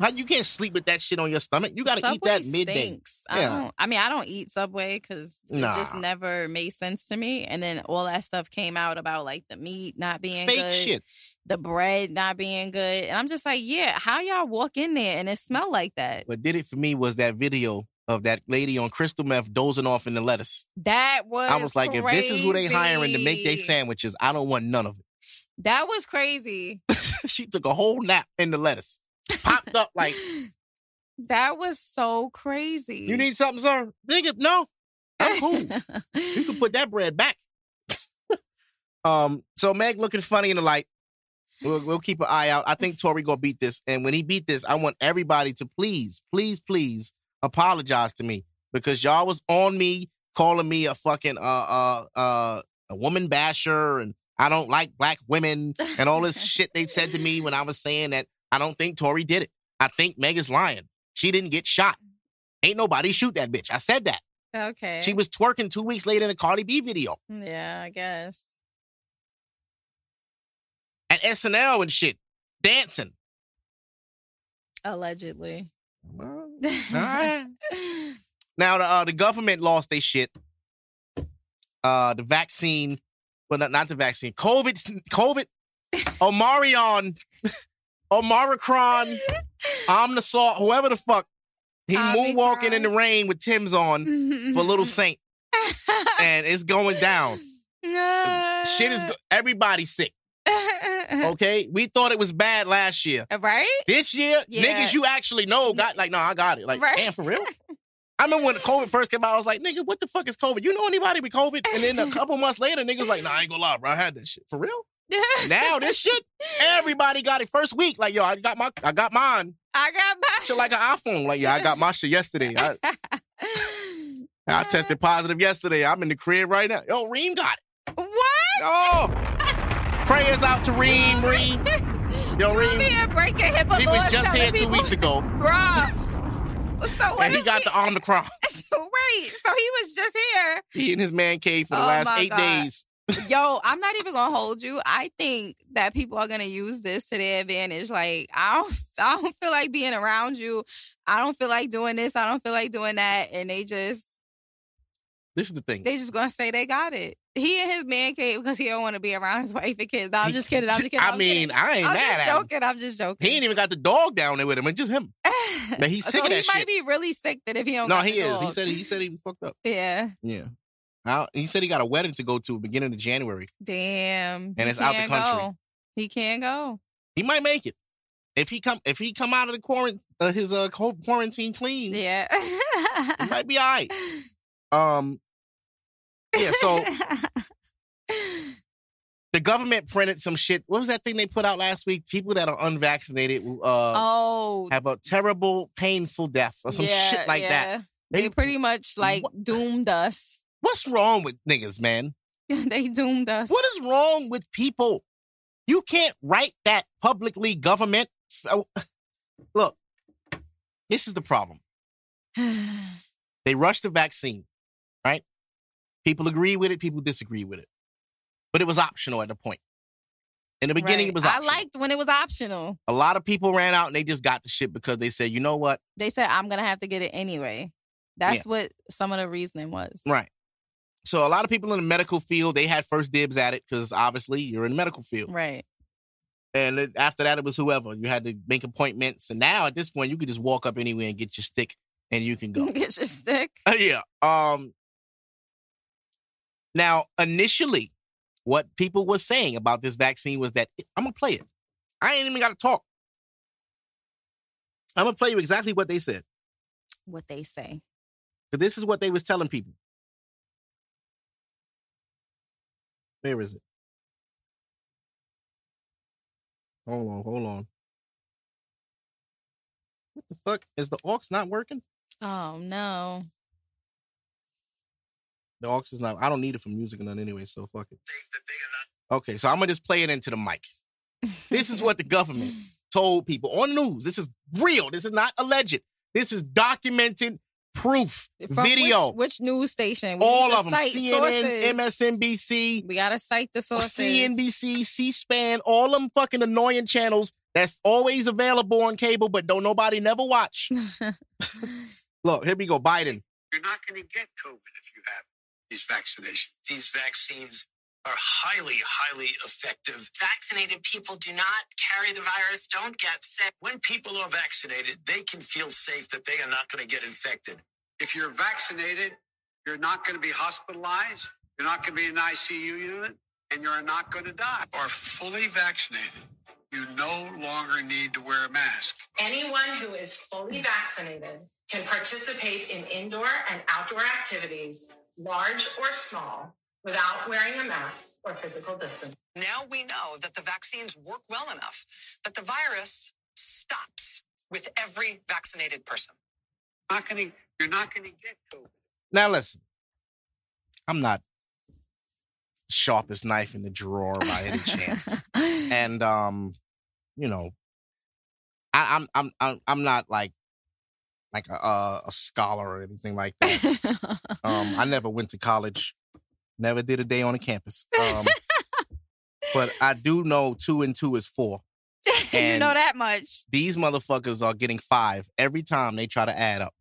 how you can't sleep with that shit on your stomach? You got to eat that midday. Stinks. I Yeah. don't. I mean, I don't eat Subway because Nah. it just never made sense to me. And then all that stuff came out about like the meat not being Fake good, shit. the bread not being good, and I'm just like, yeah, how y'all walk in there and it smell like that? What did it for me was that video of that lady on crystal meth dozing off in the lettuce. That was. I was like, if this is who they hiring to make their sandwiches, I don't want none of it. That was crazy. [laughs] she took a whole nap in the lettuce. Popped up like, [laughs] that was so crazy. you need something, sir? Nigga, no. I'm cool. You can put [laughs] that bread back. [laughs] um, so Meg looking funny in the light. We'll, we'll keep an eye out. I think Tory gonna beat this. And when he beat this, I want everybody to please, please, please apologize to me. Because y'all was on me, calling me a fucking uh uh uh a woman basher and I don't like black women and all this shit they said to me when I was saying that I don't think Tory did it. I think Meg is lying. She didn't get shot. Ain't nobody shoot that bitch. I said that. okay. She was twerking two weeks later in a Cardi B video Yeah, I guess. at SNL and shit, dancing. Allegedly. [laughs] right. Now the uh, the government lost their shit. Uh, the vaccine, well, not, not the vaccine. COVID, COVID [laughs] Omarion, Omaricron, Omnisaur, whoever the fuck. He moonwalking in the rain with Tim's on for Little [laughs] Saint. and it's going down. Shit is, everybody's sick. Okay, we thought it was bad last year, uh, right? This year, Yeah. niggas you actually know got like, no, I got it. Like, Right. damn, for real. I remember when COVID first came out, I was like, nigga, what the fuck is COVID? You know anybody with COVID? And then a [laughs] couple months later, niggas like, nah, I ain't gonna lie, bro, I had that shit for real. Now this shit, everybody got it first week. Like, yo, I got my, I got mine. I got my Shit like an iPhone. Like, yeah, I got my shit yesterday. I, [laughs] I tested positive yesterday. I'm in the crib right now. Yo, Reem got it. What? Oh, prayers out to Reem, [laughs] Reem. Yo, Reem. breaking HIPAA He was just here two people- weeks ago, [laughs] Bruh. So what and he got the Omicron. Wait, so he was just here. He in his man cave for the Oh last eight God. days. Yo, I'm not even gonna hold you. I think that people are gonna use this to their advantage. Like, I don't, [laughs] I don't feel like being around you. I don't feel like doing this. I don't feel like doing that. And they just, This is the thing. they just gonna say they got it. He and his man cave because he don't want to be around his [laughs] wife and kids. No, I'm just kidding. I'm [laughs] just kidding. I I'm mean, kidding. I ain't I'm mad just at him. joking. I'm just joking. He ain't even got the dog down there with him. It's just him. But he's so sick of he that might be really sick that if he don't. No, he is. He said he said he fucked up. Yeah. Yeah. Now, he said he got a wedding to go to beginning of January. Damn. And it's out the country. Go. He can't go. He might make it. If he come if he come out of the quarantine uh, his uh quarantine clean, Yeah. he might be [laughs] all right. Um yeah, so [laughs] the government printed some shit. What was that thing they put out last week? People that are unvaccinated uh oh, have a terrible, painful death or some yeah, shit like that. They- They, pretty much like What- doomed us. What's wrong with niggas, man? [laughs] they doomed us. What is wrong with people? You can't write that publicly, government. Oh, [sighs] Look, this is the problem. [sighs] They rushed the vaccine, right? People agree with it, people disagree with it. But it was optional at the point. In the beginning, Right. it was I liked when it was optional. A lot of people ran out and they just got the shit because they said, you know what? They said I'm gonna have to get it anyway. That's what some of the reasoning was. Right. So a lot of people in the medical field, they had first dibs at it because obviously you're in the medical field. Right. And then after that, it was whoever. You had to make appointments. And now at this point, you could just walk up anywhere and get your stick and you can [laughs] go. Get your stick. Uh, yeah. Um. Now, initially, what people were saying about this vaccine was that I'm gonna play it. I ain't even got to talk. I'm gonna play you exactly what they said. What they say. Because this is what they was telling people. Where is it? Hold on, hold on. What the fuck? Is the aux not working? Oh no. The aux is not. I don't need it for music or nothing anyway, so fuck it. Okay, so I'm gonna just play it into the mic. This is what the government [laughs] told people on the news. This is real. This is not alleged. This is documented proof, From video. Which, which news station? We all need to of them. cite CNN, sources. MSNBC, We gotta cite the sources. CNBC, C-SPAN, all them fucking annoying channels that's always available on cable, but don't nobody never watch. [laughs] Look, here we go. Biden. You're not going to get COVID if you have these vaccinations. These vaccines are highly, highly effective. Vaccinated people do not carry the virus, don't get sick. When people are vaccinated, they can feel safe that they are not going to get infected. If you're vaccinated, you're not going to be hospitalized, you're not going to be in an ICU unit, and you're not going to die. Are fully vaccinated, you no longer need to wear a mask. Anyone who is fully vaccinated can participate in indoor and outdoor activities, large or small, without wearing a mask or physical distance. Now we know that the vaccines work well enough that the virus stops with every vaccinated person. Not going to, you're not going to get COVID. Now listen, I'm not sharpest knife in the drawer by any [laughs] chance. and um, you know, I, I'm I'm I'm I'm not like like a, a a scholar or anything like that. [laughs] Um, I never went to college, never did a day on a campus. Um, [laughs] but I do know two and two is four. [laughs] you know that much. These motherfuckers are getting five every time they try to add up,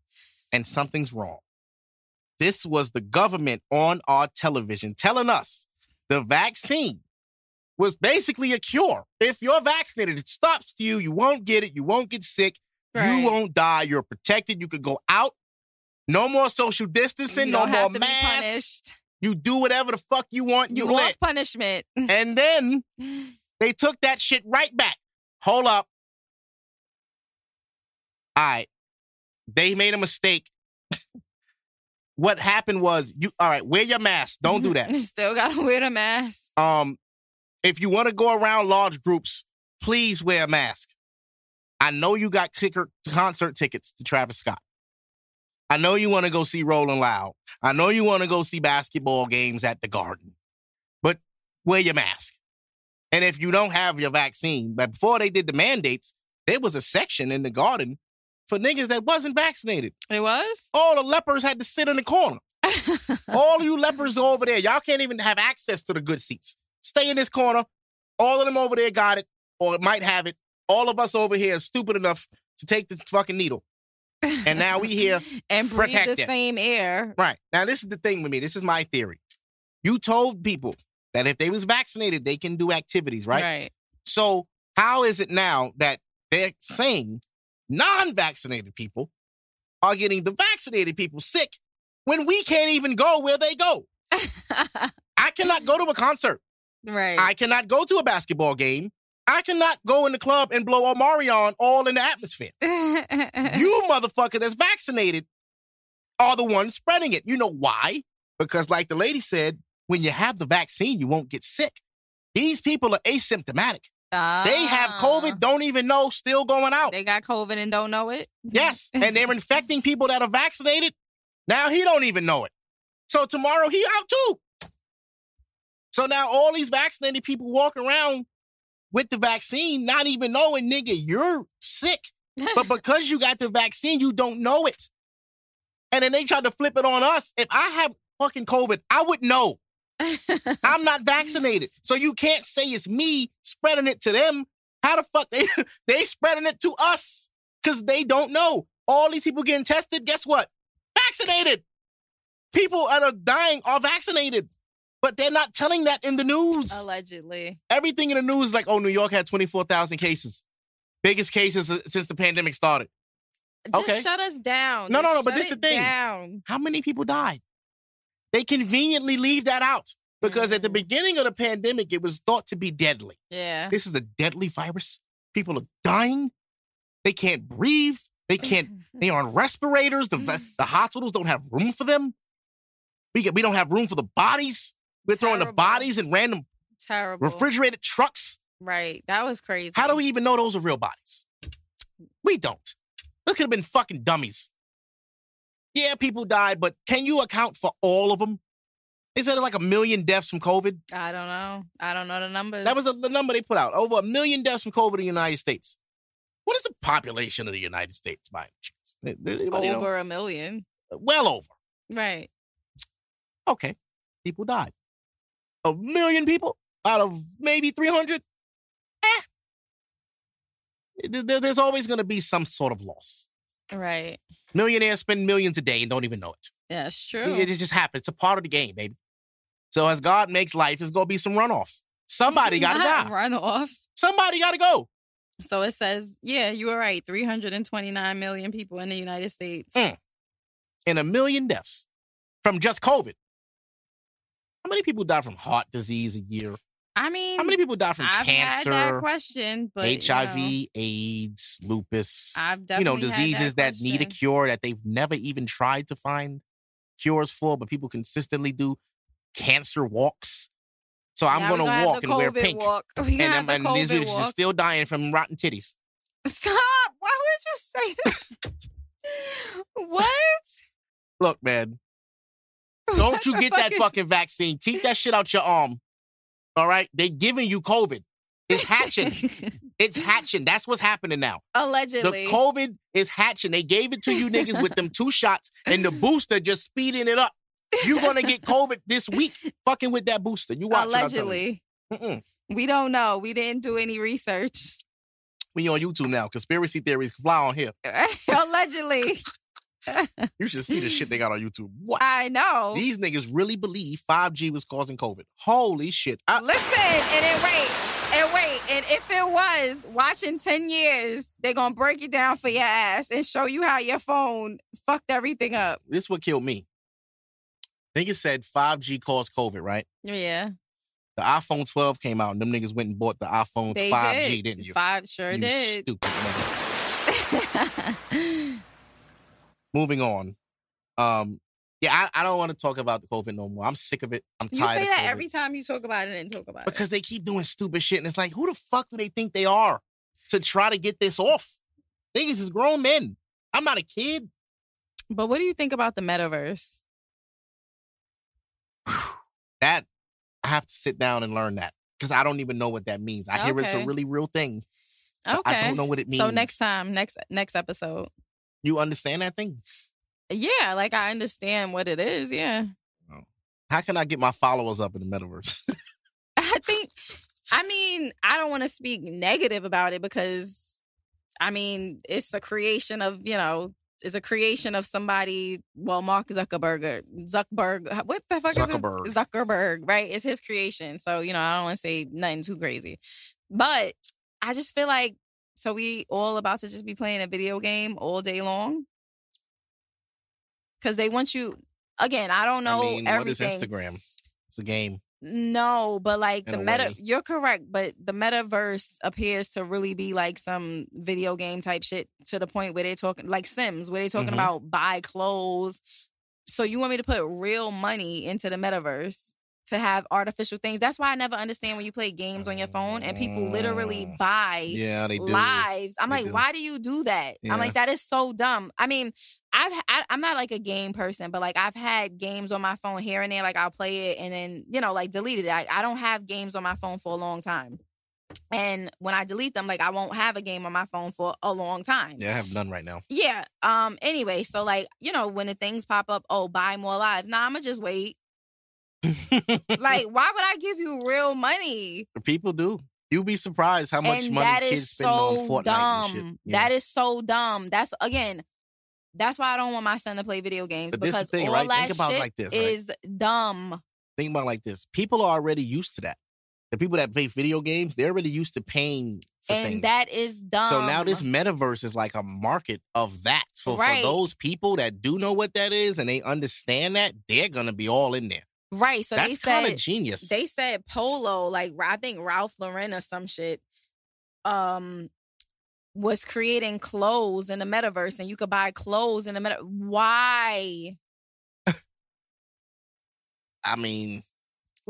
and something's wrong. This was the government on our television telling us the vaccine was basically a cure. If you're vaccinated, it stops you. You won't get it. You won't get sick. Right. You won't die. You're protected. You could go out. No more social distancing. No more masks. You do whatever the fuck you want. You, You lit. punishment. [laughs] And then they took that shit right back. Hold up. All right. They made a mistake. [laughs] what happened was you all right, wear your mask. Don't do [laughs] that. Still gotta wear the mask. Um, if you want to go around large groups, please wear a mask. I know you got kicker concert tickets to Travis Scott. I know you want to go see Rolling Loud. I know you want to go see basketball games at the Garden. But wear your mask. And if you don't have your vaccine, but before they did the mandates, there was a section in the Garden for niggas that wasn't vaccinated. It was? All the lepers had to sit in the corner. [laughs] All you lepers over there, y'all can't even have access to the good seats. Stay in this corner. All of them over there got it, or might have it. All of us over here are stupid enough to take the fucking needle. And now we here. [laughs] and breathe the same air. Right. Now, this is the thing with me. This is my theory. You told people that if they was vaccinated, they can do activities, right? Right. So how is it now that they're saying non-vaccinated people are getting the vaccinated people sick when we can't even go where they go? [laughs] I cannot go to a concert. right. I cannot go to a basketball game. I cannot go in the club and blow Omarion all in the atmosphere. [laughs] you motherfucker that's vaccinated are the ones spreading it. You know why? Because, like the lady said, when you have the vaccine, you won't get sick. These people are asymptomatic. They have Ah. COVID, don't even know, still going out. They got COVID and don't know it. Yes, [laughs] and they're infecting people that are vaccinated. Now he don't even know it. So tomorrow he out too. So now all these vaccinated people walk around with the vaccine, not even knowing, nigga, you're sick. But [laughs] because you got the vaccine, you don't know it. And then they tried to flip it on us. If I have fucking COVID, I would know. [laughs] I'm not vaccinated. So you can't say it's me spreading it to them. How the fuck they [laughs] they spreading it to us? Because they don't know. All these people getting tested, guess what? Vaccinated. People that are dying are vaccinated. But they're not telling that in the news. Allegedly. Everything in the news is like, oh, New York had 24,000 cases. Biggest cases uh, since the pandemic started. Just Okay. shut us down. No, no, Just no, but this the thing. Down. How many people died? They conveniently leave that out because at the Mm. beginning of the pandemic, it was thought to be deadly. Yeah. This is a deadly virus. People are dying. They can't breathe. They can't. They [laughs] are on respirators. The [laughs] the hospitals don't have room for them. We get, we don't have room for the bodies. We're throwing the bodies in random Terrible. refrigerated trucks. Right. That was crazy. How do we even know those are real bodies? We don't. Those could have been fucking dummies. Yeah, people died, but can you account for all of them? They said like a million deaths from COVID. I don't know. I don't know the numbers. That was a, the number they put out. Over a million deaths from COVID in the United States. What is the population of the United States by any chance? Anybody know? over a million. Well over. Right. Okay. People died. A million people out of maybe 300? Eh. There's always going to be some sort of loss. Right. Millionaires spend millions a day and don't even know it. Yeah, it's true. It, it just happens. It's a part of the game, baby. So as God makes life, there's going to be some runoff. Somebody [laughs] got to die. Run off. Somebody got to go. So it says, yeah, you were right. 329 million people in the United States. Mm. And a million deaths from just COVID. How many people die from heart disease a year? I mean, How many people die from I've had that cancer, question, but you HIV, know, AIDS, lupus? I've you definitely know, had diseases that, need a cure that they've never even tried to find cures for, but people consistently do cancer walks. So I'm we going gonna walk and wear pink. Walk. [laughs] We And, have and, and these people are still dying from rotten titties. Stop! Why would you say that? [laughs] what? Look, man, don't you [laughs] get that fucking vaccine. Keep that shit out your arm. All right? They giving you COVID. It's hatching. it's hatching. That's what's happening now. [laughs] Allegedly. The COVID is hatching. They gave it to you niggas with them two shots and the booster just speeding it up. You're gonna get COVID this week, fucking with that booster. You watch I'm you. Allegedly. We don't know. We didn't do any research. We you on YouTube now. Conspiracy theories fly on here. [laughs] Allegedly. You should see the shit they got on YouTube. What? I know. These niggas really believe 5G was causing COVID. Holy shit. I, Listen, and then wait, and wait, and if it was, watching 10 years, they're gonna break it down for your ass and show you how your phone fucked everything up. this what killed me. Niggas said 5G caused COVID, right? Yeah. The iPhone 12 came out and them niggas went and bought the iPhone They 5G, did. didn't you? Five sure You did. Stupid. [laughs] Moving on. Um, yeah, I, I don't want to talk about the COVID no more. I'm sick of it. I'm you tired You say of that every time you talk about it and talk about it. because they keep doing stupid shit, and it's like, who the fuck do they think they are to try to get this off? Niggas is grown men. I'm not a kid. But what do you think about the metaverse? [sighs] That I have to sit down and learn that because I don't even know what that means. I hear it's a really real thing. Okay. I don't know what it means. So next time, next next episode. You understand that thing? Yeah, like I understand what it is. Yeah. Oh. How can I get my followers up in the metaverse? [laughs] I think, I mean, I don't want to speak negative about it because, I mean, it's a creation of, you know, it's a creation of somebody, well, Mark Zuckerberg, Zuckerberg, what the fuck Zuckerberg. is his? Zuckerberg, right? It's his creation. So, you know, I don't want to say nothing too crazy. But I just feel like, so we all about to just be playing a video game all day long? Because they want you, again, I don't know I mean, what is. Instagram? It's a game. No, but like In the meta, way. you're correct, but the metaverse appears to really be like some video game type shit to the point where they're talking like Sims, where they're talking Mhm. about buy clothes. So you want me to put real money into the metaverse to have artificial things? That's why I never understand when you play games on your phone and people literally Mm. buy Yeah, they do. lives. I'm They like, do. why do you do that? Yeah. I'm like, that is so dumb. I mean, I've I, I'm not like a game person, but like I've had games on my phone here and there. Like I'll play it and then you know like delete it. I, I don't have games on my phone for a long time. And when I delete them, like I won't have a game on my phone for a long time. Yeah, I have none right now. Yeah. Um. Anyway, so like you know when the things pop up, oh buy more lives. Nah, I'ma just wait. Like why would I give you real money? [laughs] People do. You'd be surprised how much and money that kids is spend on Fortnite dumb. and shit. That is so dumb. That's again. That's why I don't want my son to play video games But because thing, all right? that Think about it shit like this, right? is dumb. Think about it like this. People are already used to that. The people that play video games, they're already used to paying for And things. that is dumb. So now this metaverse is like a market of that. So Right. for those people that do know what that is and they understand that, they're gonna be all in there. Right. So they That's kind of said genius. they said Polo, like I think Ralph Lauren or some shit, um, was creating clothes in the metaverse, and you could buy clothes in the meta. Why? [laughs] I mean,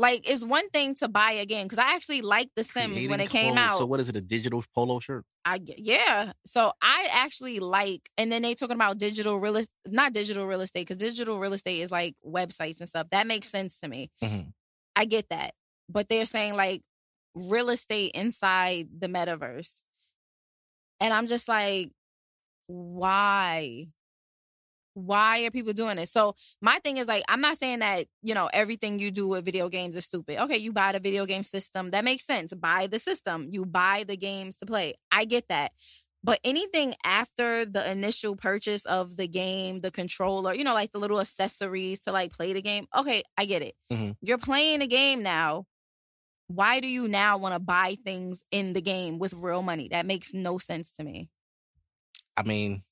Like, it's one thing to buy again because I actually liked The Sims when it came clothes. out. So what is it? A digital polo shirt? I yeah. So I actually like, and then they talking about digital real estate, not digital real estate, because digital real estate is like websites and stuff. That makes sense to me. Mhm. I get that, but they're saying like real estate inside the metaverse, and I'm just like, why? Why are people doing this? So my thing is like, I'm not saying that you know everything you do with video games is stupid. Okay, you buy the video game system, that makes sense. Buy the system, you buy the games to play. I get that. But anything after the initial purchase of the game, the controller, you know, like the little accessories to like play the game, okay, I get it. Mhm. You're playing a game now. Why do you now want to buy things in the game with real money? That makes no sense to me. I mean,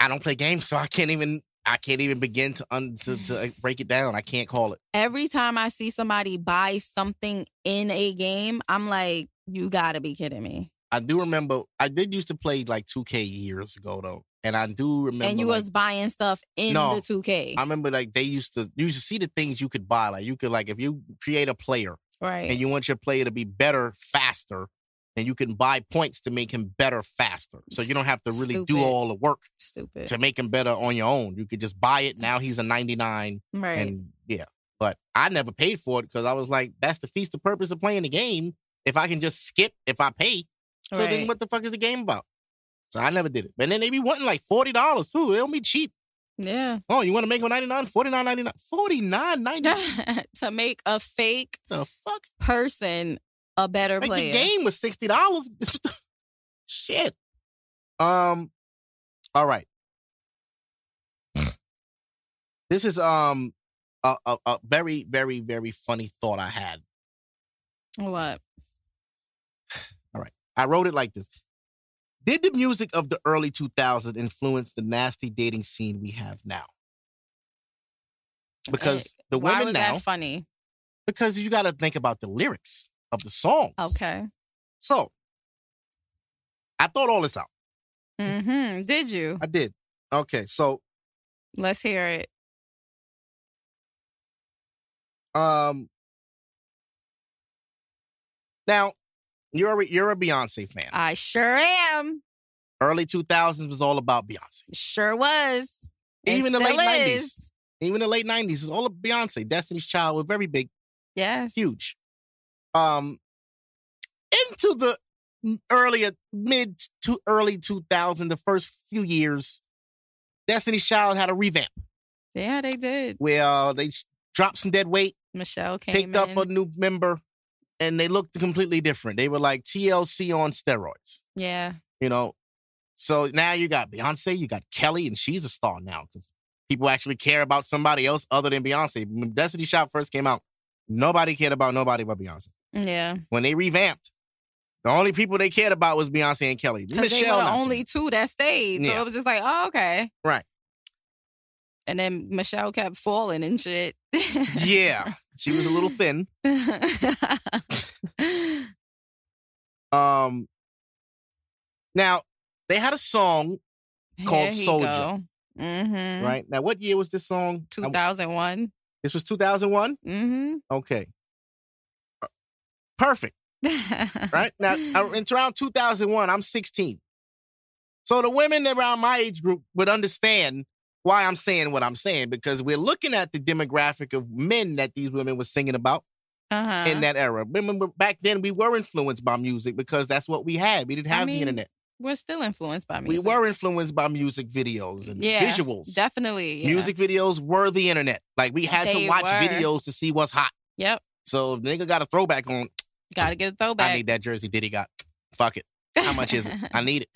I don't play games, so I can't even I can't even begin to un, to, to break it down. I can't call it. Every time I see somebody buy something in a game, I'm like, you gotta be kidding me. I do remember I did used to play like 2K years ago though, and I do remember. and you like, was buying stuff in No, the 2K. I remember like they used to you used to see the things you could buy. Like you could like if you create a player right. and you want your player to be better faster, and you can buy points to make him better faster. So you don't have to really do all the work Stupid. to make him better on your own. You could just buy it. Now he's a 99 right. and yeah. But I never paid for it because I was like, that's the feast the purpose of playing the game. If I can just skip if I pay. So then what the fuck is the game about? So I never did it. But then they be wanting like $40 too. It don't be cheap. yeah. Oh, you want to make one 99 $49.99. $49.99. [laughs] to make a fake the fuck? person a better Like player. the game was $60. [laughs] Shit. Um, All right. This is um a, a, a very, very, very funny thought I had. What? [sighs] All right. I wrote it like this. Did the music of the early 2000s influence the nasty dating scene we have now? Because the Why women now, that funny? because you got to think about the lyrics of the songs. Okay. So I thought all this out. Mm-hmm. Did you? I did. Okay. So, Let's hear it. um, now you're a, you're a Beyonce fan. I sure am. Early 2000s was all about Beyonce. Sure was. Even the late still 90s. Even the late 90s is all of Beyonce. Destiny's Child was very big. Yes. huge. Um, into the earlier mid to early 2000, the first few years, Destiny's Child had a revamp Yeah, they did. where uh, they dropped some dead weight, Michelle came picked up a new member, and they looked completely different. They were like TLC on steroids, yeah. you know. So now you got Beyonce, you got Kelly, and she's a star now because people actually care about somebody else other than Beyonce. When Destiny's Child first came out, nobody cared about nobody but Beyonce. Yeah. when they revamped, the only people they cared about was Beyonce and Kelly. Michelle, the only two that stayed. So Yeah. it was just like, oh, okay. Right. And then Michelle kept falling and shit. yeah, she was a little thin. [laughs] Um, now they had a song, Called Soldier. Mhm. right? Now, what year was this song? 2001. This was two thousand one. Mm-hmm. Okay, perfect. [laughs] Right now, uh, it's around two thousand one. I'm sixteen, so the women around my age group would understand why I'm saying what I'm saying because we're looking at the demographic of men that these women were singing about. uh-huh. in that era. Remember, back then we were influenced by music because that's what we had. We didn't I have mean, the internet. We're still influenced by music. We were influenced by music videos and Yeah, visuals. Definitely. yeah. Music videos were the internet. Like we had They to watch were. videos to see what's hot. Yep. So if nigga got a throwback on. Gotta get a throwback. I need that jersey Diddy got. Fuck it. How much is it? I [laughs] need it.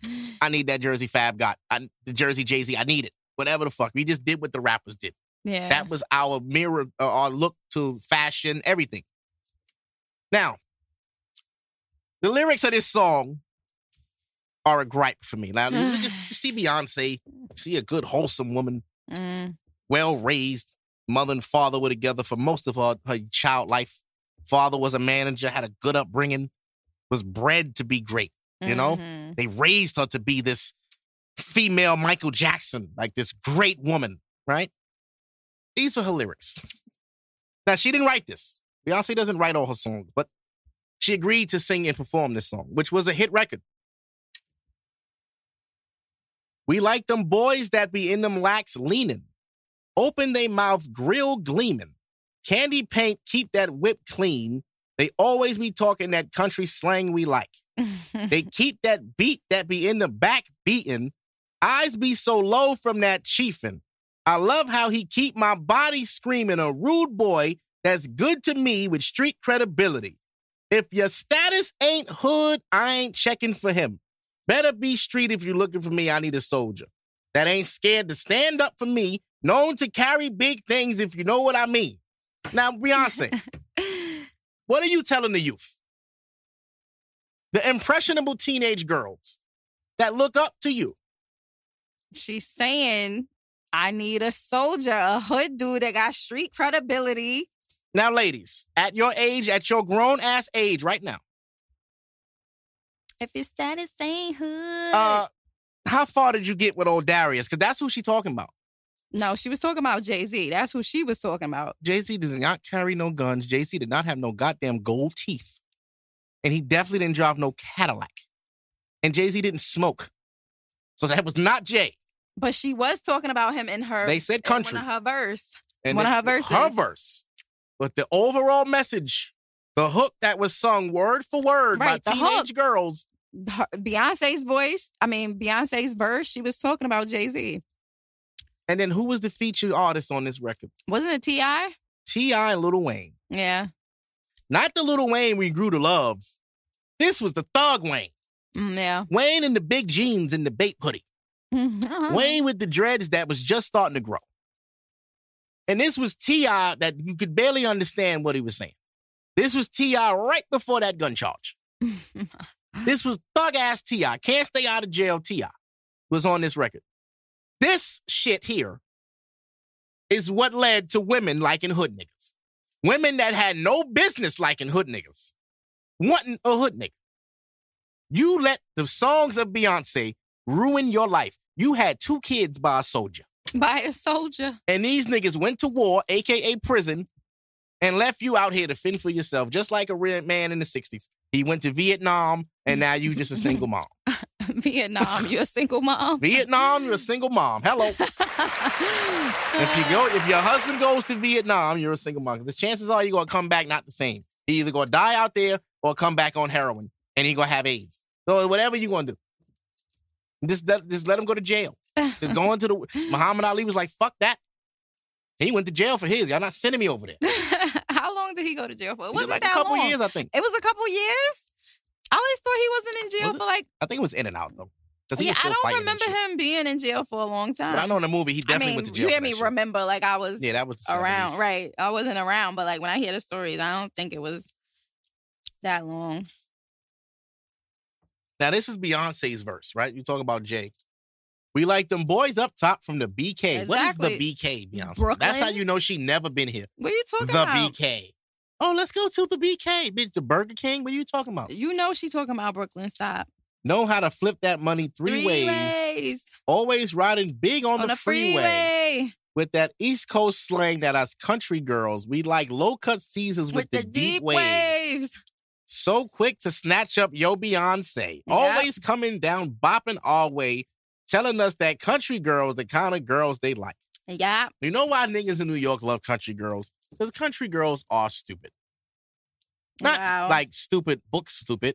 I need that jersey Fab got. I, the jersey Jay Z. I need it. Whatever the fuck. We just did what the rappers did. yeah. That was our mirror, uh, our look to fashion, everything. Now, the lyrics of this song are a gripe for me. Now, you just- you see Beyonce, you see a good, wholesome woman, Mm, well raised. Mother and father were together for most of her, her child life. Father was a manager, had a good upbringing, was bred to be great. You know? mhm. They raised her to be this female Michael Jackson, like this great woman, right? These are her lyrics. Now, she didn't write this. Beyonce doesn't write all her songs, but she agreed to sing and perform this song, which was a hit record. We like them boys that be in them lacks leaning. Open they mouth, grill gleaming. Candy paint, keep that whip clean. They always be talking that country slang we like. They [laughs] keep that beat that be in the back beating. Eyes be so low from that chiefin'. I love how he keep my body screaming a rude boy that's good to me with street credibility. If your status ain't hood, I ain't checking for him. Better be street if you're looking for me. I need a soldier that ain't scared to stand up for me, known to carry big things if you know what I mean. Now, Beyonce, [laughs] what are you telling the youth? The impressionable teenage girls that look up to you. She's saying, I need a soldier, a hood dude that got street credibility. Now, ladies, at your age, at your grown ass age right now, If your status ain't hood. uh, how far did you get with old Darius? Because that's who she's talking about. No, she was talking about Jay Z. That's who she was talking about. Jay Z did not carry no guns. Jay Z did not have no goddamn gold teeth. And he definitely didn't drive no Cadillac. And Jay Z didn't smoke. So that was not Jay. But she was talking about him in her. They said country. One of her verse. And One of her verses. Her verse. But the overall message, the hook that was sung word for word Right, by teenage hook. girls. Her, Beyonce's voice. I mean, Beyonce's verse. She was talking about Jay Z. And then who was the featured artist on this record? Wasn't it Ti? T.I. and Lil Wayne. Yeah. Not the Lil Wayne we grew to love. This was the Thug Wayne. Mm, yeah. Wayne in the big jeans and the BAPE hoodie. [laughs] Wayne with the dreads that was just starting to grow. And this was T.I. that you could barely understand what he was saying. This was T.I. right before that gun charge. [laughs] this was thug ass T.I. Can't stay out of jail T.I. was on this record. This shit here is what led to women liking hood niggas. Women that had no business liking hood niggas, wanting a hood nigga. You let the songs of Beyonce ruin your life. You had two kids by a soldier. By a soldier. And these niggas went to war, aka prison, and left you out here to fend for yourself, just like a real man in the 60s. He went to Vietnam, and now you just a single [laughs] mom. [laughs] Vietnam, you're a single mom. Vietnam, you're a single mom. Hello. [laughs] if you go, if your husband goes to Vietnam, you're a single mom. The chances are you're gonna come back not the same. He either gonna die out there or come back on heroin, and he gonna have AIDS. So whatever you gonna do, just let, just let him go to jail. Just going to the [laughs] Muhammad Ali was like, fuck that. He went to jail for his. Y'all not sending me over there. How long did he go to jail for? It It was wasn't like that a couple long. years, I think. It was a couple years. I always thought he wasn't in jail Was for like. I think it was in and out though. Yeah, I don't remember him being in jail for a long time. But I know in the movie he I definitely mean, went to jail. you hear me remember like I was Yeah, that was around, 70s. right? I wasn't around, but like when I hear the stories, I don't think it was that long. Now this is Beyonce's verse, right? You talk about Jay. We like them boys up top from the BK. What is the BK, Beyonce? Brooklyn? That's how you know she never been here. What are you talking the about? The BK. Oh, let's go to the BK, bitch. The Burger King. What are you talking about? You know she talking about Brooklyn. Stop. Know how to flip that money three, ways. ways. Always riding big on, on the a freeway. freeway with that East Coast slang that us country girls we like low cut seasons with, with the, deep waves. So quick to snatch up yo Beyonce, Yep. always coming down bopping our way, telling us that country girls the kind of girls they like. Yeah, You know why niggas in New York love country girls? Because country girls are stupid. Not wow. like stupid book stupid,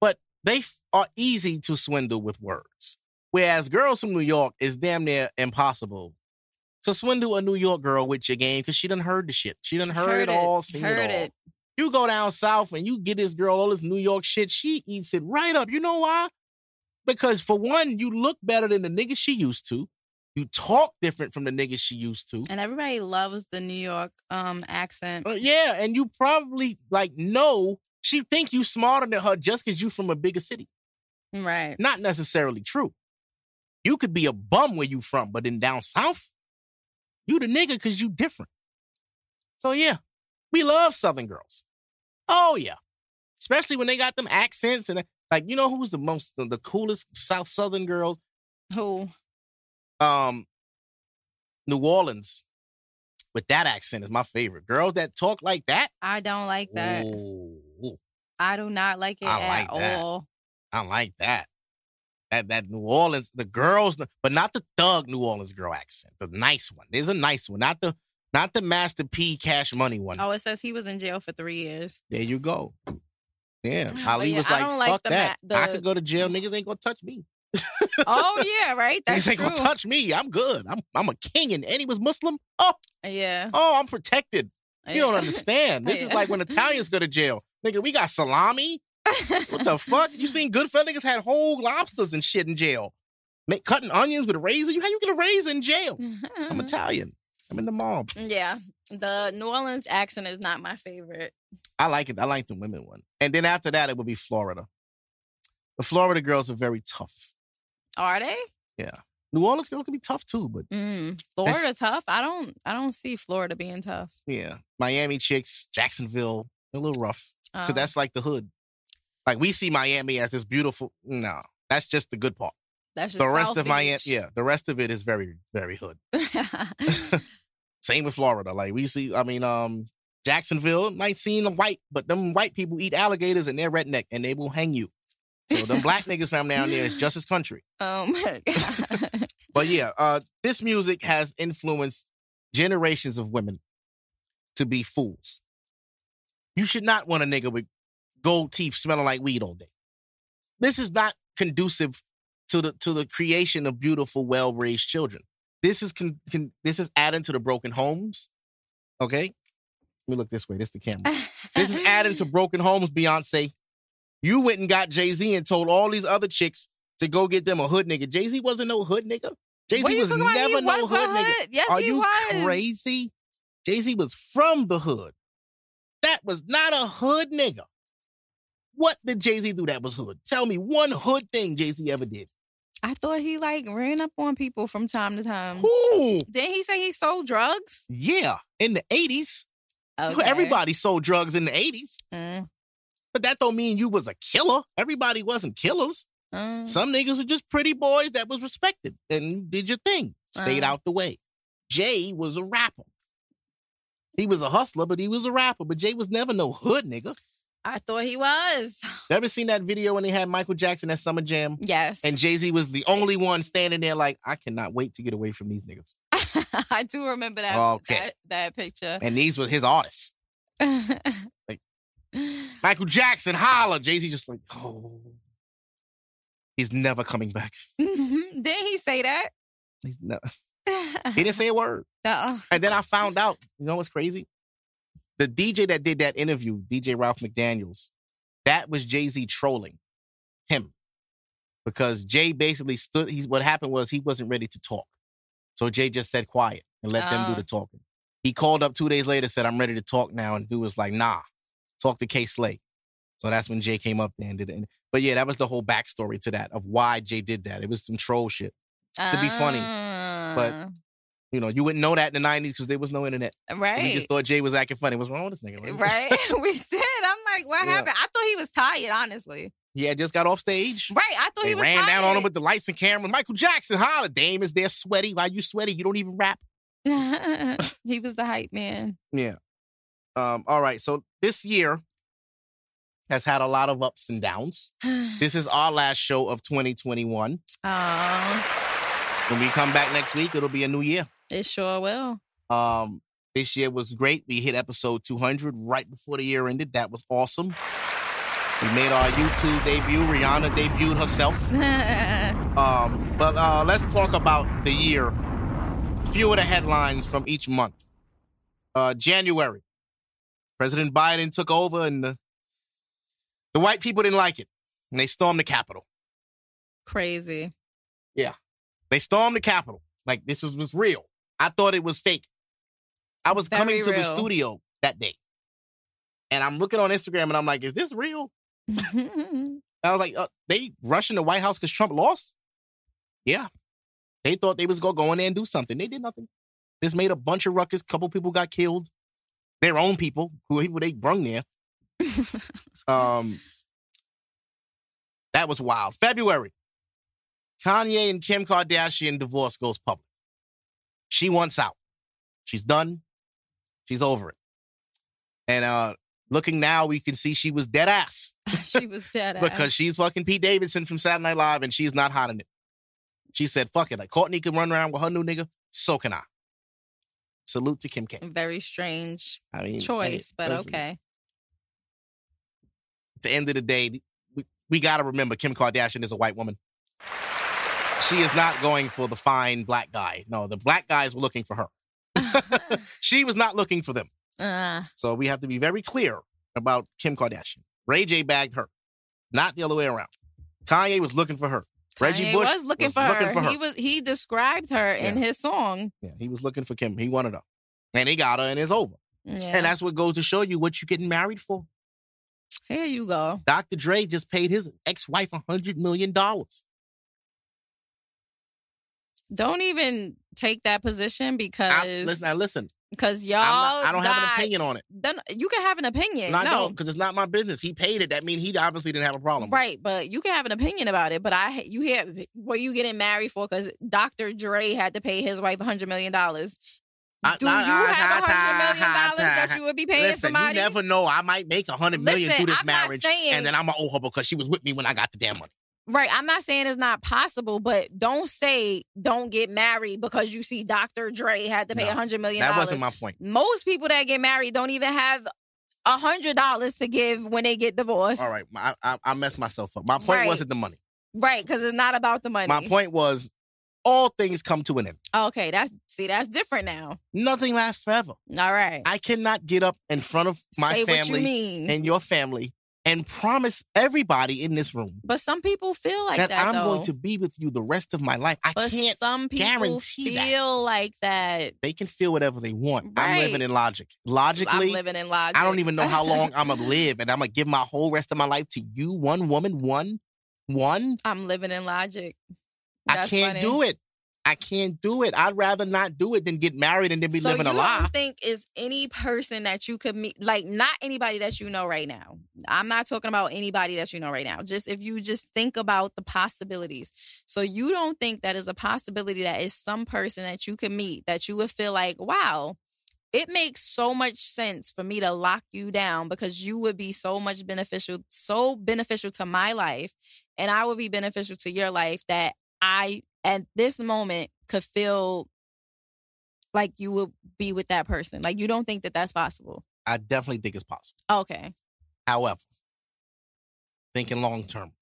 but they f- are easy to swindle with words. Whereas girls from New York is damn near impossible to swindle a New York girl with your game because she done heard the shit. She done heard, Heard it all, seen Heard it all. it. You go down south and you get this girl all this New York shit, she eats it right up. You know why? Because for one, you look better than the niggas she used to. You talk different from the niggas she used to. and everybody loves the New York um accent. Uh, yeah, and you probably like know she think you smarter than her just because you from a bigger city. Right. Not necessarily true. You could be a bum where you from, but in down south, you the nigga because you different. So yeah, we love Southern girls. Oh yeah, especially when they got them accents and like you know who's the most the coolest South Southern girls? Who? Um, New Orleans with that accent is my favorite. Girls that talk like that. I don't like that. Ooh, I do not like it I at like that. all. I like that. That that New Orleans, the girls, but not the thug New Orleans girl accent. The nice one. There's a nice one, not the not the Master P Cash Money one. Oh, it says he was in jail for three years. There you go. Yeah, [sighs] Ali yeah, was I like, don't like "Fuck the that! ma- I could go to jail. Niggas ain't gonna touch me. Oh yeah, right. [laughs] That's ain't true. gonna touch me. I'm good. I'm I'm a king, and, and he was Muslim. Oh, Yeah. oh, I'm protected. You don't understand. [laughs] This is like when [laughs] Italians go to jail. Nigga, we got salami. What the fuck? You seen Goodfellas niggas had whole lobsters and shit in jail. Make, cutting onions with a razor. You how you get a razor in jail? I'm mm-hmm. Italian. I'm in the mob. Yeah. The New Orleans accent is not my favorite. I like it. I like the women one. And then after that, it would be Florida. The Florida girls are very tough. Are they? Yeah. New Orleans girls can be tough too, but Mm. Florida tough. I don't. I don't see Florida being tough. yeah, Miami chicks, Jacksonville, a little rough because Um, that's like the hood. Like we see Miami as this beautiful. No, that's just the good part. that's just The rest South of Miami, Beach. yeah, the rest of it is very, very hood. [laughs] [laughs] Same with Florida. Like we see, I mean, um, Jacksonville might seem white, but them white people eat alligators and they're redneck and they will hang you. So them black niggas from down there is just as country. oh my [laughs] god. But yeah, uh, this music has influenced generations of women to be fools. You should not want a nigga with gold teeth smelling like weed all day. This is not conducive to the to the creation of beautiful, well raised children. This is con, con, this is adding to the broken homes. Okay, let me look this way. This the camera. This is adding to [laughs] broken homes. Beyonce, you went and got Jay Z and told all these other chicks to go get them a hood nigga. Jay Z wasn't no hood nigga. Jay Z was? Never no was a hood nigga. hood. Yes, Are he you was. crazy? Jay Z was from the hood. That was not a hood nigga. What did Jay Z do that was hood? Tell me one hood thing Jay Z ever did. I thought he like ran up on people from time to time. Who? Didn't he say he sold drugs? Yeah, in the 80s. Okay. Everybody sold drugs in the 80s. Mm, But that don't mean you was a killer. Everybody wasn't killers. mm. Some niggas were just pretty boys that was respected and did your thing. Stayed Uh. out the way. Jay was a rapper. He was a hustler, but he was a rapper. But Jay was never no hood nigga. I thought he was. Ever seen that video when they had Michael Jackson at Summer Jam? Yes. And Jay Z was the only one standing there like, I cannot wait to get away from these niggas. [laughs] I do remember that Okay. that, that picture. And these were his artists. [laughs] Michael Jackson, holla. Jay Z just like, oh. He's never coming back. Mm-hmm. Didn't he say that? He's never. [laughs] He didn't say a word. Uh-uh. And then I found out, you know what's crazy? The DJ that did that interview, DJ Ralph McDaniels, that was Jay Z trolling him. Because Jay basically stood, he's what happened was he wasn't ready to talk. So Jay just said quiet and let them do Oh. the talking. He called up two days later, said, I'm ready to talk now. And dude was like, nah, talk to Kay Slay. So that's when Jay came up there and did it. But yeah, that was the whole backstory to that of why Jay did that. It was some troll shit. to be funny, Uh, You know, you wouldn't know that in the 90s because there was no internet. right. We just thought Jay was acting funny. What's wrong with this nigga? Right. [laughs] we did. I'm like, what Yeah. happened? I thought he was tired, honestly. He had just got off stage. Right. I thought They he was ran tired. down on him with the lights and camera. Michael Jackson, holla. Dame is there sweaty. Why you sweaty? You don't even rap. [laughs] he was the hype man. Yeah. Um, all right. So this year has had a lot of ups and downs. [sighs] This is our last show of 2021. Oh, When we come back next week, it'll be a new year. it sure will. Um, this year was great. We hit episode 200 right before the year ended. That was awesome. We made our YouTube debut. Rihanna debuted herself. [laughs] Um, but uh, let's talk about the year. A few of the headlines from each month. Uh, January, President Biden took over, and the, the white people didn't like it, and they stormed the Capitol. Crazy. Yeah, they stormed the Capitol like this was, was real. I thought it was fake. I was Very coming to the studio that day, and I'm looking on Instagram, and I'm like, "Is this real?" [laughs] I was like, uh, "They rushing the White House because Trump lost." Yeah, they thought they was gonna go in there and do something. They did nothing. This made a bunch of ruckus. Couple people got killed. Their own people, who people they brung there. Um, that was wild. February, Kanye and Kim Kardashian divorce goes public. She wants out. She's done. She's over it. And uh, looking now, we can see she was dead ass [laughs] she was dead. [laughs] Ass. because she's fucking Pete Davidson from Saturday Night Live, and she's not hot in it. She said, "Fuck it." Like Courtney can run around with her new nigga, so can I. Salute to Kim K. very strange I mean, choice, hey, but listen, okay. At the end of the day, we, we got to remember Kim Kardashian is a white woman. She is not going for the fine black guy. No, the black guys were looking for her. [laughs] [laughs] she was not looking for them. Uh, So we have to be very clear about Kim Kardashian. Ray J bagged her, not the other way around. Kanye was looking for her. Reggie Kanye Bush was looking, was for, looking her. for her. He was he described her in his song. Yeah, he was looking for Kim. He wanted her. And he got her, and it's over. Yeah. And that's what goes to show you what you're getting married for. Here you go. Dr. Dre just paid his ex-wife a $100 million. Don't even take that position I, because listen, now listen. Because y'all not, I don't have an opinion on it. Then you can have an opinion. No, I no, because it's not my business. He paid it. That means he obviously didn't have a problem. Right, but you can have an opinion about it. But I, you hear what you getting married for? Because Dr. Dre had to pay his wife a hundred million dollars. Do I- you have a hundred million dollars that you would be paying Listen, somebody? you never know. I might make a hundred million through this I'm marriage, saying- and then I'm gonna owe her because she was with me when I got the damn money. Right, I'm not saying it's not possible, but don't say don't get married because you see Dr. Dre had to pay a No, hundred million That wasn't my point. Most people that get married don't even have a hundred dollars to give when they get divorced. All right, I, I, I messed myself up. My point Right. wasn't the money. Right, because it's not about the money. My point was all things come to an end. Okay, that's see, that's different now. Nothing lasts forever. All right. I cannot get up in front of my Say what you family mean. and your family and promise everybody in this room But some people feel like that, that, I'm though. going to be with you the rest of my life. I but can't. some people guarantee that. like that. They can feel whatever they want. I'm living in logic. Logically, I'm living in logic. I don't even know how long I'm gonna [laughs] live, and I'm gonna give my whole rest of my life to you, one woman, one, one. I'm living in logic. I can't funny. do it. I can't do it. I'd rather not do it than get married and then be so living a lie. don't think is any person that you could meet, like not anybody that you know right now. I'm not talking about anybody that you know right now. Just if you just think about the possibilities. So you don't think that is a possibility that is some person that you could meet that you would feel like, wow, it makes so much sense for me to lock you down because you would be so much beneficial, so beneficial to my life, and I would be beneficial to your life that I at this moment could feel like you would be with that person. Like you don't think that that's possible. I definitely think it's possible. Okay. However, thinking long term.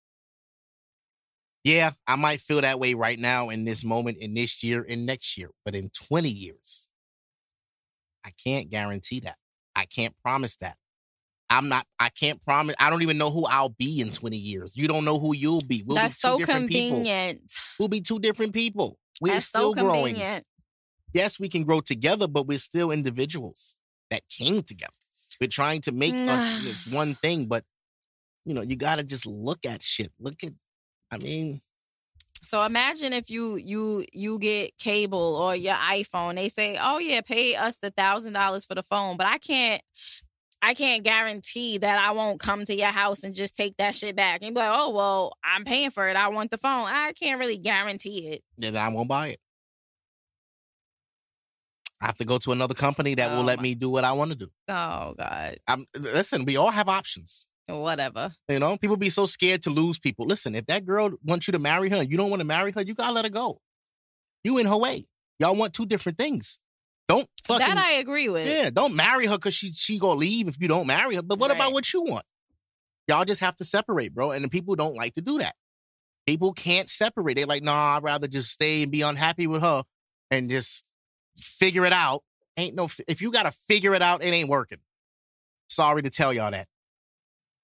Yeah, I might feel that way right now in this moment, in this year, in next year, but in 20 years, I can't guarantee that. I can't promise that. I'm not, I can't promise. I don't even know who I'll be in 20 years. You don't know who you'll be. We'll that's be two so different people. convenient. We'll be two different people. We're That's still so growing. convenient. Yes, we can grow together, but we're still individuals that came together. We're trying to make us it's one thing, but you know, you gotta just look at shit. Look at I mean, So imagine if you you you get cable or your iPhone. They say, "Oh yeah, pay us the thousand dollars for the phone," but I can't. I can't guarantee that I won't come to your house and just take that shit back and be like, "Oh well, I'm paying for it. I want the phone." I can't really guarantee it. then I won't buy it. I have to go to another company that will Oh let my- me do what I want to do. Oh God, I'm listen, we all have options. whatever. You know, people be so scared to lose people. Listen, if that girl wants you to marry her and you don't want to marry her, you gotta let her go. You in her way. Y'all want two different things. Don't fucking that I agree with. Yeah, don't marry her because she she gonna leave if you don't marry her. But what about what you want? Y'all just have to separate, bro. And the people don't like to do that. People can't separate. They're like, nah, I'd rather just stay and be unhappy with her and just figure it out. Ain't no if you gotta figure it out, it ain't working. Sorry to tell y'all that.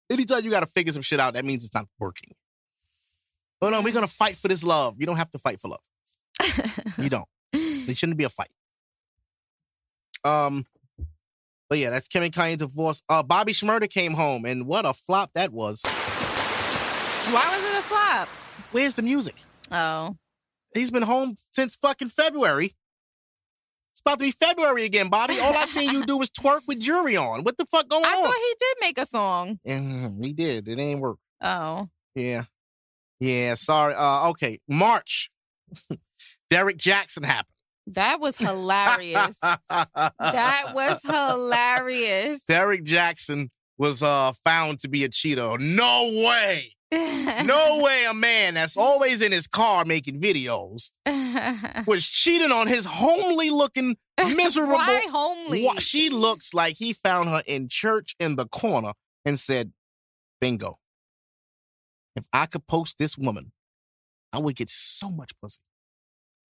Anytime you gotta figure some shit out, that means it's not working. Oh no, we're mm. gonna fight for this love. You don't have to fight for love. [laughs] You don't. It shouldn't be a fight. Um, but yeah, that's Kim and Kanye divorce. Uh, Bobby Shmurda came home, and what a flop that was. Why was it a flop? Where's the music? Oh, He's been home since fucking February. It's about to be February again, Bobby. All I've seen you do is twerk with jury on. What the fuck going I on? I thought he did make a song. Mhm, he did. It ain't work. Oh, Yeah. Yeah, sorry. Uh, okay. March. [laughs] Derrick Jackson happened. That was hilarious. that was hilarious. [laughs] Derrick Jackson was uh found to be a cheater. No way. No [laughs] way a man that's always in his car making videos [laughs] was cheating on his homely looking, miserable. Why homely? She looks like he found her in church in the corner and said, Bingo. If I could post this woman, I would get so much pussy.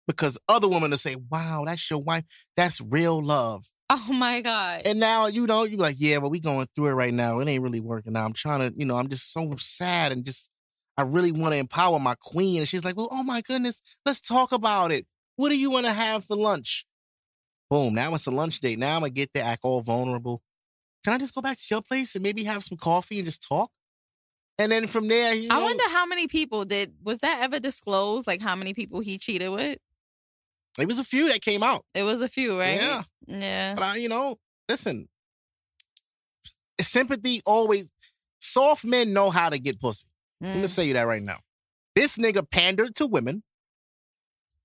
Because other women will say, Wow, that's your wife. That's real love. Oh my god. And now, you know, you're like, yeah, but we going through it right now. It ain't really working Now I'm trying to, you know, I'm just so sad and just, I really want to empower my queen. And she's like, well, oh my goodness, let's talk about it. What do you want to have for lunch? Boom, now it's a lunch date. Now I'm going to get there, act all vulnerable. Can I just go back to your place and maybe have some coffee and just talk? And then from there, you know, I wonder how many people did was that ever disclosed? Like how many people he cheated with? It was a few that came out. It was a few, right? Yeah. Yeah. But I, you know, listen, sympathy always, soft men know how to get pussy. I'm gonna Mm. say you that right now. This nigga pandered to women,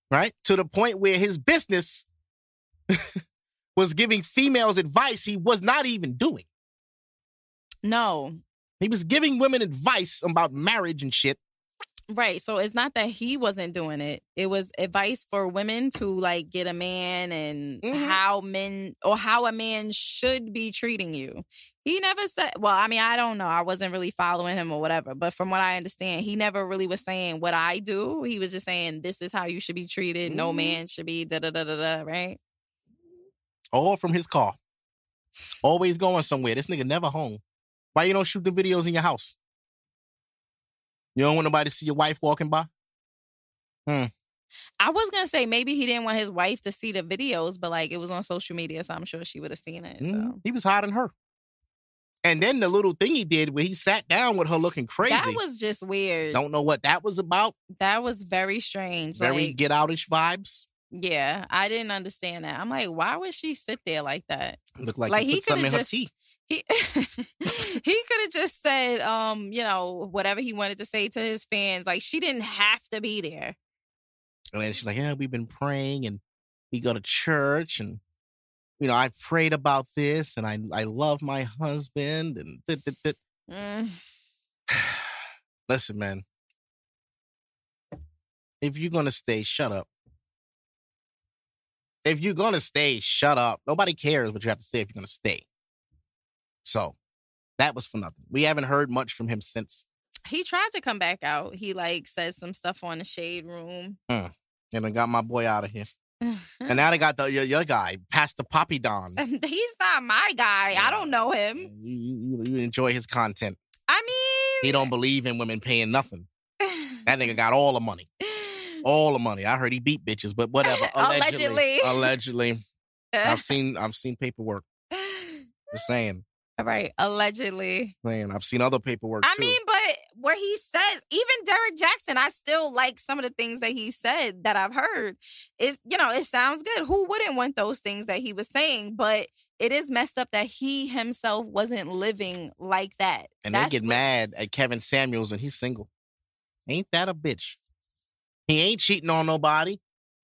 right? To the point where his business [laughs] was giving females advice he was not even doing. No. He was giving women advice about marriage and shit. Right. So it's not that he wasn't doing it. It was advice for women to like get a man and Mhm. how men or how a man should be treating you. He never said, well, I mean, I don't know. I wasn't really following him or whatever. But from what I understand, he never really was saying what I do. He was just saying, this is how you should be treated. No Mhm. man should be da da da da da, right? All from his car. Always going somewhere. This nigga never home. Why you don't shoot the videos in your house? You don't want nobody to see your wife walking by? Hmm. I was gonna say maybe he didn't want his wife to see the videos, but like it was on social media, so I'm sure she would have seen it. So Mhm. He was hiding her. And then the little thing he did where he sat down with her looking crazy. that was just weird. don't know what that was about. That was very strange. Very like, get outish vibes. yeah, I didn't understand that. I'm like, why would she sit there like that? Look like, Like, he he in coulda just-. He [laughs] he could have just said, um, you know, whatever he wanted to say to his fans. Like she didn't have to be there. And then she's like, Yeah, we've been praying and we go to church and you know, I prayed about this and I I love my husband and th- th- th- Mm. [sighs] listen, man. If you're gonna stay, shut up. If you're gonna stay, shut up. Nobody cares what you have to say if you're gonna stay. So that was for nothing. We haven't heard much from him since. He tried to come back out. He like said some stuff on the shade room. Mm. And I got my boy out of here. And [laughs] now they got the your, your guy, Pastor Poppy Don. [laughs] He's not my guy. I don't know him. You, you, you enjoy his content. I mean, He don't believe in women paying nothing. [laughs] That nigga got all the money. All the money. I heard he beat bitches, but whatever. Allegedly. Allegedly. Allegedly. I've seen I've seen paperwork. Just saying. All right, allegedly. Man, I've seen other paperwork I too. mean, but where he says, even Derrick Jackson, I still like some of the things that he said that I've heard. Is you know, it sounds good. Who wouldn't want those things that he was saying? But it is messed up that he himself wasn't living like that. and That's they get what- mad at Kevin Samuels and he's single. Ain't that a bitch? He ain't cheating on nobody.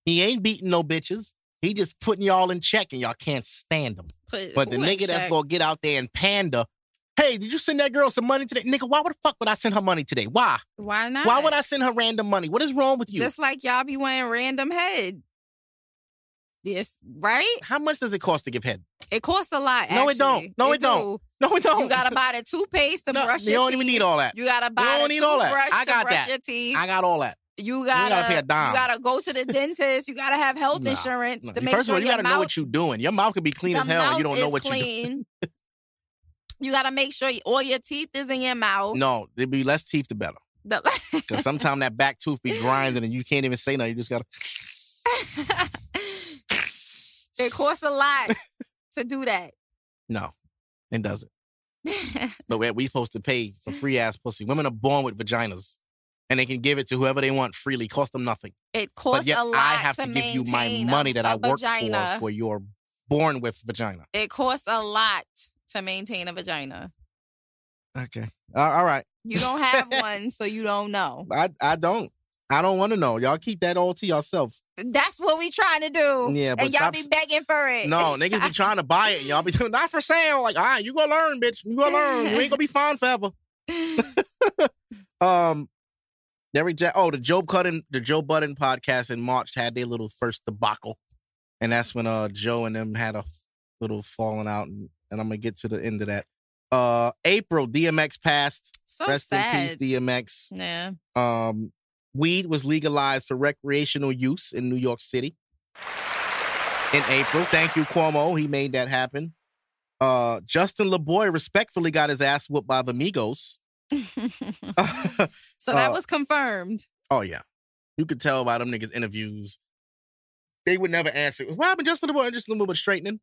He ain't beating no bitches. He just putting y'all in check and y'all can't stand him. Put But the nigga that's gonna get out there and panda, hey, did you send that girl some money today? Nigga, why would the fuck would I send her money today? Why? Why not? Why would I send her random money? What is wrong with you? Just like y'all be wearing random head. Yes, right? How much does it cost to give head? It costs a lot. No, it don't. No, it don't. do. No, we don't. You gotta buy the toothpaste to no, brush You don't teeth. even need all that. You gotta buy don't the need all that. I got to brush that. your teeth. I got all that. You gotta, gotta pay a dime. You gotta go to the dentist. You gotta have health Nah, insurance No, to make First sure of all, you gotta mouth, know what you're doing. Your mouth could be clean as hell and you don't know what you're doing. [laughs] you gotta make sure all your teeth is in your mouth. No, there'd be less teeth the better. Because [laughs] sometimes that back tooth be grinding and you can't even say nothing. You just gotta [laughs] it costs a lot to do that. No, it doesn't. But we we supposed to pay for free ass pussy. Women are born with vaginas. And they can give it to whoever they want freely, cost them nothing. It costs a lot I have to, to give you my money that I work vagina. for for your born with vagina. It costs a lot to maintain a vagina. Okay. All right. You don't have [laughs] one, so you don't know. I I don't. I don't want to know. Y'all keep that all to yourself. That's what we trying to do. Yeah, but and y'all stop be begging for it. No, niggas be trying to buy it y'all be [laughs] not for sale. Like, all right, you gonna learn, bitch. You gonna learn. You ain't gonna be fine forever. [laughs] Um, Derek Jack. Oh, the Joe Budden, the Joe Budden podcast in March had their little first debacle, and that's when uh Joe and them had a f- little falling out, and, and I'm gonna get to the end of that. Uh, April DMX passed. so Rest sad. in peace, DMX. Yeah. Um, weed was legalized for recreational use in New York City in April. Thank you, Cuomo. He made that happen. Uh, Justin LaBoy respectfully got his ass whooped by the Migos. [laughs] so that Uh, was confirmed. oh yeah, you could tell by them niggas interviews. They would never answer. What happened, Justin LaBoy? Just a little bit straightening.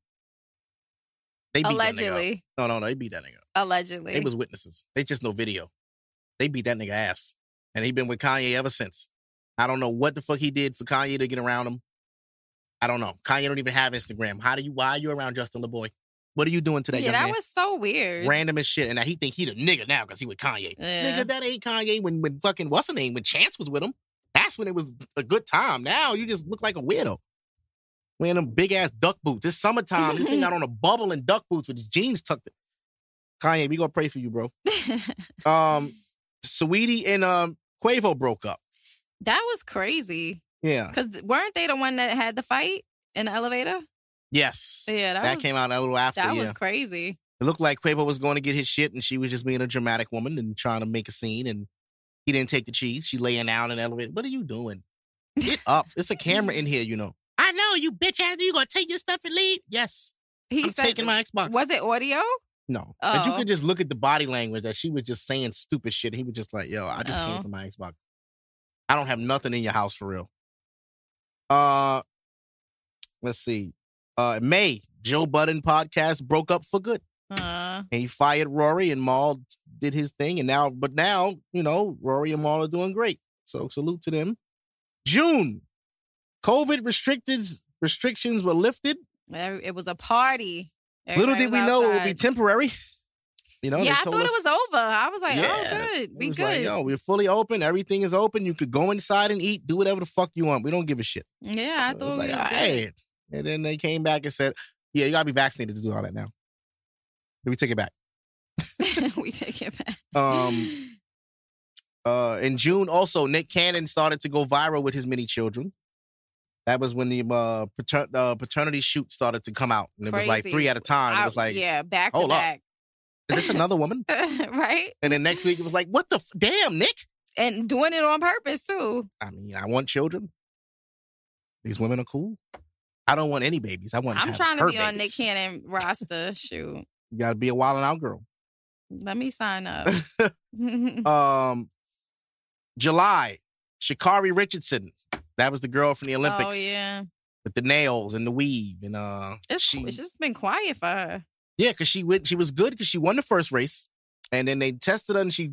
They beat that nigga up. Allegedly. No, no, no. They beat that nigga. up. Allegedly. They was witnesses. They just no video. They beat that nigga ass. And he been with Kanye ever since. I don't know what the fuck he did for Kanye to get around him. I don't know. Kanye don't even have Instagram. How do you why are you around Justin LaBoy? What are you doing today, yeah, that man? was so weird. Random as shit. And now he think he the nigga now because he with Kanye. Yeah. Nigga, that ain't Kanye when when fucking what's her name? When Chance was with him. That's when it was a good time. Now you just look like a weirdo. Wearing them big ass duck boots. It's summertime. this thing [laughs] out on a bubble and duck boots with his jeans tucked. in. Kanye, we gonna pray for you, bro. [laughs] Um, Saweetie and um Quavo broke up. that was crazy. Yeah. Because weren't they the one that had the fight in the elevator? Yes. Yeah, that, That, was came out a little after. that yeah. was crazy. It looked like Quavo was going to get his shit, and she was just being a dramatic woman and trying to make a scene. And he didn't take the cheese. She laying down in the elevator. What are you doing? Get up. It's a camera in [laughs] here, you know. I know you bitch ass. You gonna take your stuff and leave? Yes. He I'm said, taking my Xbox. Was it audio? No. But you Oh. could just look at the body language that she was just saying stupid shit. He was just like, yo, I just Oh. came from my Xbox. I don't have nothing in your house for real. Uh let's see. Uh May, Joe Budden podcast broke up for good. Uh, And he fired Rory and Mal did his thing. And now, but now, you know, Rory and Mal are doing great. So salute to them. June. COVID restricted restrictions were lifted. it was a party. Little did we was know it would be temporary. You know, yeah, I thought us- it was over. I was like, oh, Yeah. good. It We was good. like, yo, we're fully open. Everything is open. You could go inside and eat, do whatever the fuck you want. We don't give a shit. yeah, I It was thought like, we was all right. And then they came back and said, yeah, you gotta be vaccinated to do all that now. Then we take it back. [laughs] we take it back. Um, [laughs] uh, in June, also, Nick Cannon started to go viral with his many children. That was when the uh, pater- uh, paternity shoot started to come out. And it was like three at a time. It was like, yeah, back to up. back. is this another woman? [laughs] right? And then next week it was like, what the f- damn, Nick? And doing it on purpose too. I mean, I want children. These women are cool. I don't want any babies. I want. I'm trying to be on Nick. Cannon roster. Shoot. You gotta be a wild and out girl. Let me sign up. [laughs] Um, July, Sha'Carri Richardson. That was the girl from the [laughs] Olympics oh yeah. with the nails and the weave, and uh, It's, she, it's just been quiet for her. yeah, because she went. She was good because she won the first race, and then they tested her and she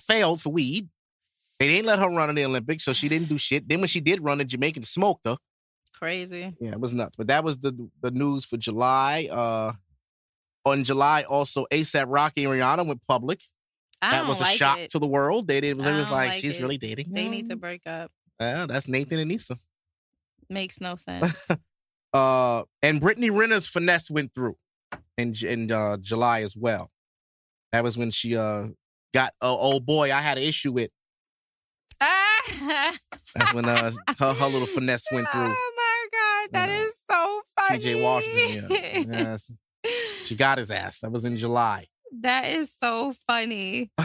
failed for weed. They didn't let her run in the Olympics, so she didn't do shit. Then when she did run, the Jamaicans smoked her. Crazy. Yeah, it was nuts. But that was the the news for July. Uh on July, also ASAP Rocky and Rihanna went public. I that was a like shock it. to the world. They did. It was like, like she's it. really dating. They need to break up. Yeah, that's Nathan and Nisa. Makes no [laughs] sense. Uh, and Brittany Renner's finesse went through in in uh, July as well. That was when she uh got oh, oh boy, I had an issue with. ah! [laughs] That's when uh her, her little finesse went through. Oh that Yeah. is so funny. PJ Washington. Yeah. Yes. She got his ass. That was in July. That is so funny. [laughs]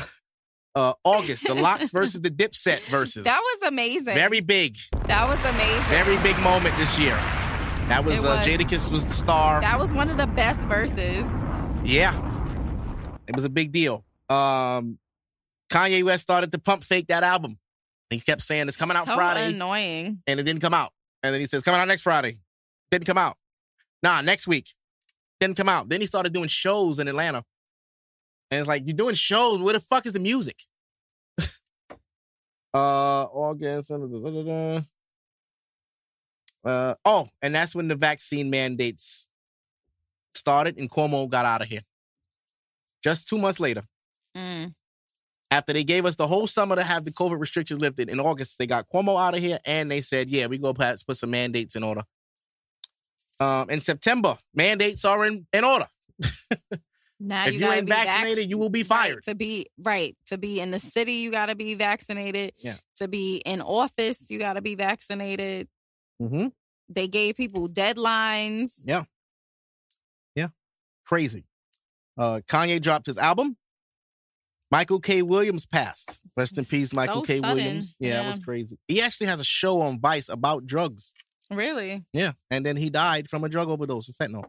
Uh, August, the LOX versus the Dipset Verzuz. That was amazing. very big. that was amazing. Very big moment this year. That was, It uh was. Jadakiss was the star. that was one of the best verses. yeah. It was a big deal. Um Kanye West started to pump fake that album. He kept saying it's coming out so Friday Annoying. and it didn't come out. And then he says coming out next Friday. Didn't come out. Nah, next week. Didn't come out. Then he started doing shows in Atlanta. And it's like, you're doing shows. Where the fuck is the music? [laughs] uh August. Uh oh, and that's when the vaccine mandates started and Cuomo got out of here. Just two months later, Mm. After they gave us the whole summer to have the COVID restrictions lifted in August, they got Cuomo out of here and they said, yeah, we go perhaps put some mandates in order. Um, in September, mandates are in, in order. Now if you, you, ain't be vac- vaccinated, you will be Right, fired. to be right to be in the city, you got to be vaccinated. Yeah. To be in office, you got to be vaccinated. Mm-hmm. They gave people deadlines. Yeah. Yeah. Crazy. Uh, Kanye dropped his album. Michael K. Williams passed. Rest in peace, Michael So K. sudden. Williams. Yeah, it was crazy. He actually has a show on Vice about drugs. Really? Yeah. And then he died from a drug overdose of fentanyl.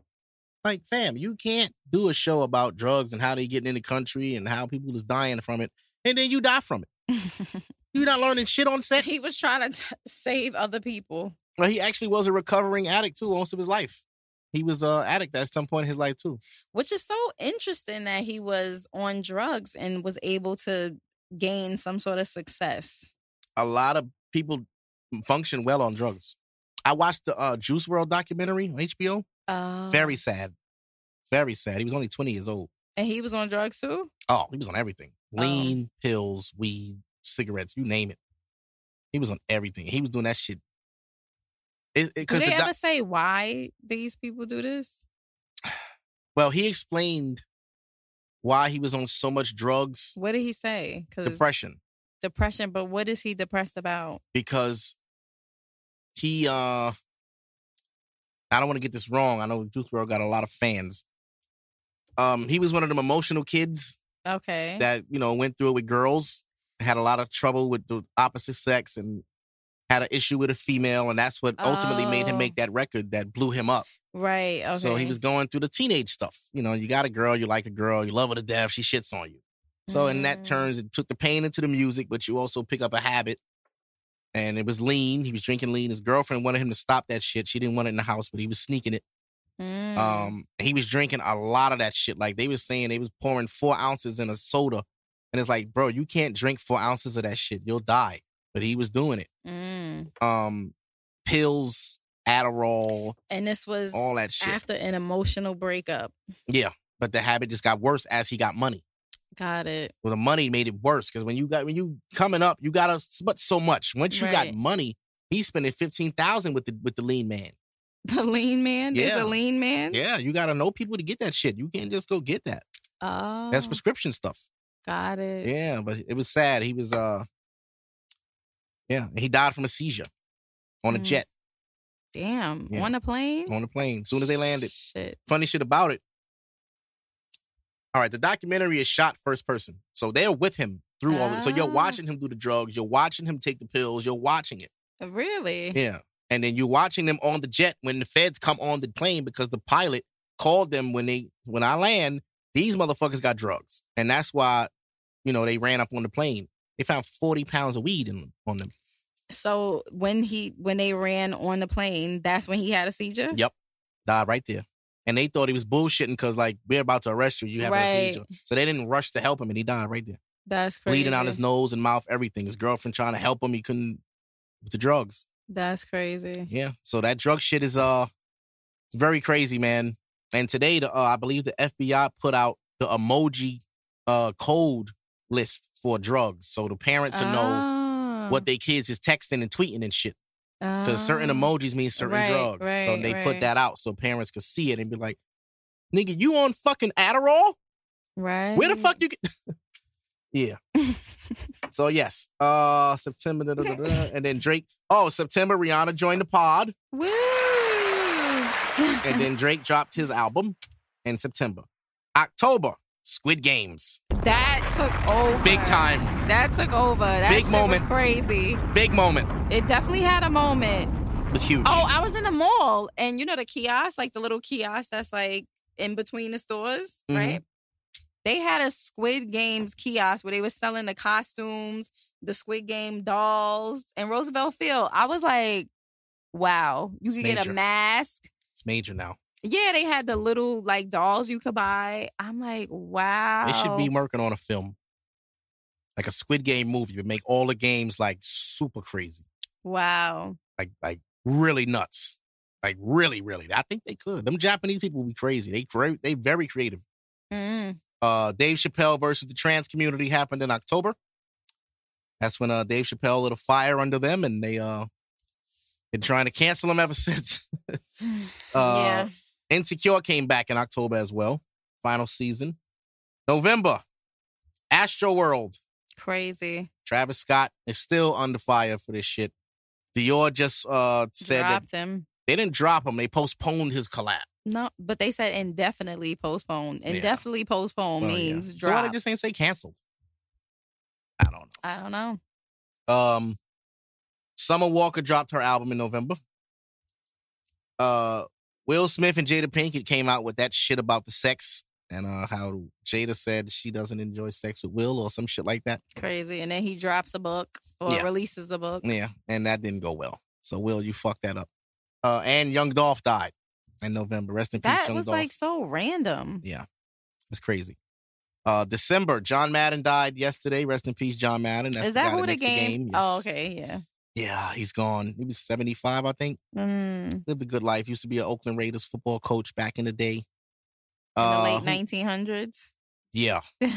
Like, fam, you can't do a show about drugs and how they get in the country and how people is dying from it, and then you die from it. [laughs] You're not learning shit on set. he was trying to t- save other people. Well, he actually was a recovering addict too, most of his life. He was a addict at some point in his life too. which is so interesting that he was on drugs and was able to gain some sort of success. A lot of people function well on drugs. I watched the uh, Juice WRLD documentary on HBO. Uh, Very sad. Very sad. He was only 20 years old. and he was on drugs too. Oh, he was on everything. Oh. Lean, pills, weed, cigarettes, you name it. He was on everything. He was doing that shit. It, it, Do they the ever doc- say why these people do this? [sighs] well, he explained why he was on so much drugs, What did he say? Depression, depression. But what is he depressed about? because he uh I don't want to get this wrong. I know Juice WRLD got a lot of fans. Um, he was one of them emotional kids Okay. that you know went through it with girls, had a lot of trouble with the opposite sex, and had an issue with a female, and that's what ultimately made him Oh. make that record that blew him up. Right. Okay. So he was going through the teenage stuff. You know, you got a girl, you like a girl, you love her to death, she shits on you. So in that Mm. turns, it took the pain into the music, but you also pick up a habit. And it was lean. He was drinking lean. His girlfriend wanted him to stop that shit. She didn't want it in the house, but he was sneaking it. Mm. Um, he was drinking a lot of that shit. Like they was saying, they was pouring four ounces in a soda, and it's like, bro, you can't drink four ounces of that shit. You'll die. But he was doing it. Mm. Um, pills, Adderall, And this was all that shit. after an emotional breakup. Yeah, but the habit just got worse as he got money. Got it. Well, the money made it worse because when you got when you coming up, you gotta but so much. Once you got Right. money, he's spending fifteen thousand with the with the lean man. [laughs] The lean man is Yeah. a lean man. Yeah, you gotta know people to get that shit. You can't just go get that. Oh, That's prescription stuff. got it. Yeah, but it was sad. He was uh yeah, he died from a seizure on a Mm. jet Damn. Yeah. On a plane. on the plane. As soon as they landed. Shit. Funny shit about it. All right, the documentary is shot first person. So they're with him through all of it. So you're Ah. watching him do the drugs, you're watching him take the pills, you're watching it. Really? Yeah. And then you're watching them on the jet when the feds come on the plane because the pilot called them when they when I land, these motherfuckers got drugs. And that's why, you know, they ran up on the plane. They found 40 pounds of weed in on them. So when he when they ran on the plane, that's when he had a seizure. Yep. Died right there. And they thought he was bullshitting because like we're about to arrest you. You have a Right. seizure. So they didn't rush to help him and he died right there. That's crazy. Bleeding out his nose and mouth, everything. His girlfriend trying to help him. He couldn't with the drugs. That's crazy. Yeah. So that drug shit is uh it's very crazy, man. And today, the uh, I believe the FBI put out the emoji uh code list for drugs, so the parents will know Oh. what their kids is texting and tweeting and shit. Because certain Oh. emojis mean certain Right, drugs, so they right. put that out so parents could see it and be like, "Nigga, you on fucking Adderall? Right. Where the fuck you get?" [laughs] yeah. so yes, uh, September, da, da, da. and then Drake. Oh, September, Rihanna joined the pod. Woo! and then Drake dropped his album in September. October, Squid Games. that took over. Big time. That took over. That Big moment. was crazy. Big moment. It definitely had a moment. It was huge. Oh, I was in the mall, and you know the kiosk, like the little kiosk that's like in between the stores, Mhm. right? They had a Squid Games kiosk where they were selling the costumes, the Squid Game dolls, and Roosevelt Field. I was like, wow, you could get major. a mask. It's major now. Yeah, they had the little like dolls you could buy. I'm like, wow. They should be working on a film. Like a Squid Game movie, but make all the games like super crazy. wow. Like like really nuts. Like really, really. I think they could. Them Japanese people would be crazy. They cra- they very creative. Mm. Uh Dave Chappelle versus the trans community happened in October. That's when uh Dave Chappelle lit a fire under them and they uh been trying to cancel him ever [laughs] since. [sighs] Uh, yeah. Insecure came back in October as well. Final season. November. Astroworld. Crazy. Travis Scott is still under fire for this shit. Dior just uh said Dropped that him. they didn't drop him, they postponed his collab. No, but they said indefinitely postponed. Indefinitely postponed Well, yeah. means So why they just ain't say canceled? I don't know. I don't know. know. Um Summer Walker dropped her album in November. Uh Will Smith and Jada Pinkett came out with that shit about the sex and uh how Jada said she doesn't enjoy sex with Will or some shit like that. Crazy. And then he drops a book or Yeah. releases a book. Yeah, and that didn't go well. So Will, you fucked that up. Uh, and Young Dolph died in November. Rest in peace, That was Dolph. like so random. yeah, it's crazy. Uh, December, John Madden died yesterday. Rest in peace, John Madden. That's Is that guy who the makes game? Oh, okay, yeah. Yeah, he's gone. He was seventy five, I think. Mm, Lived a good life. Used to be an Oakland Raiders football coach back in the day. in Uh, the late who- nineteen hundreds. Yeah. [laughs]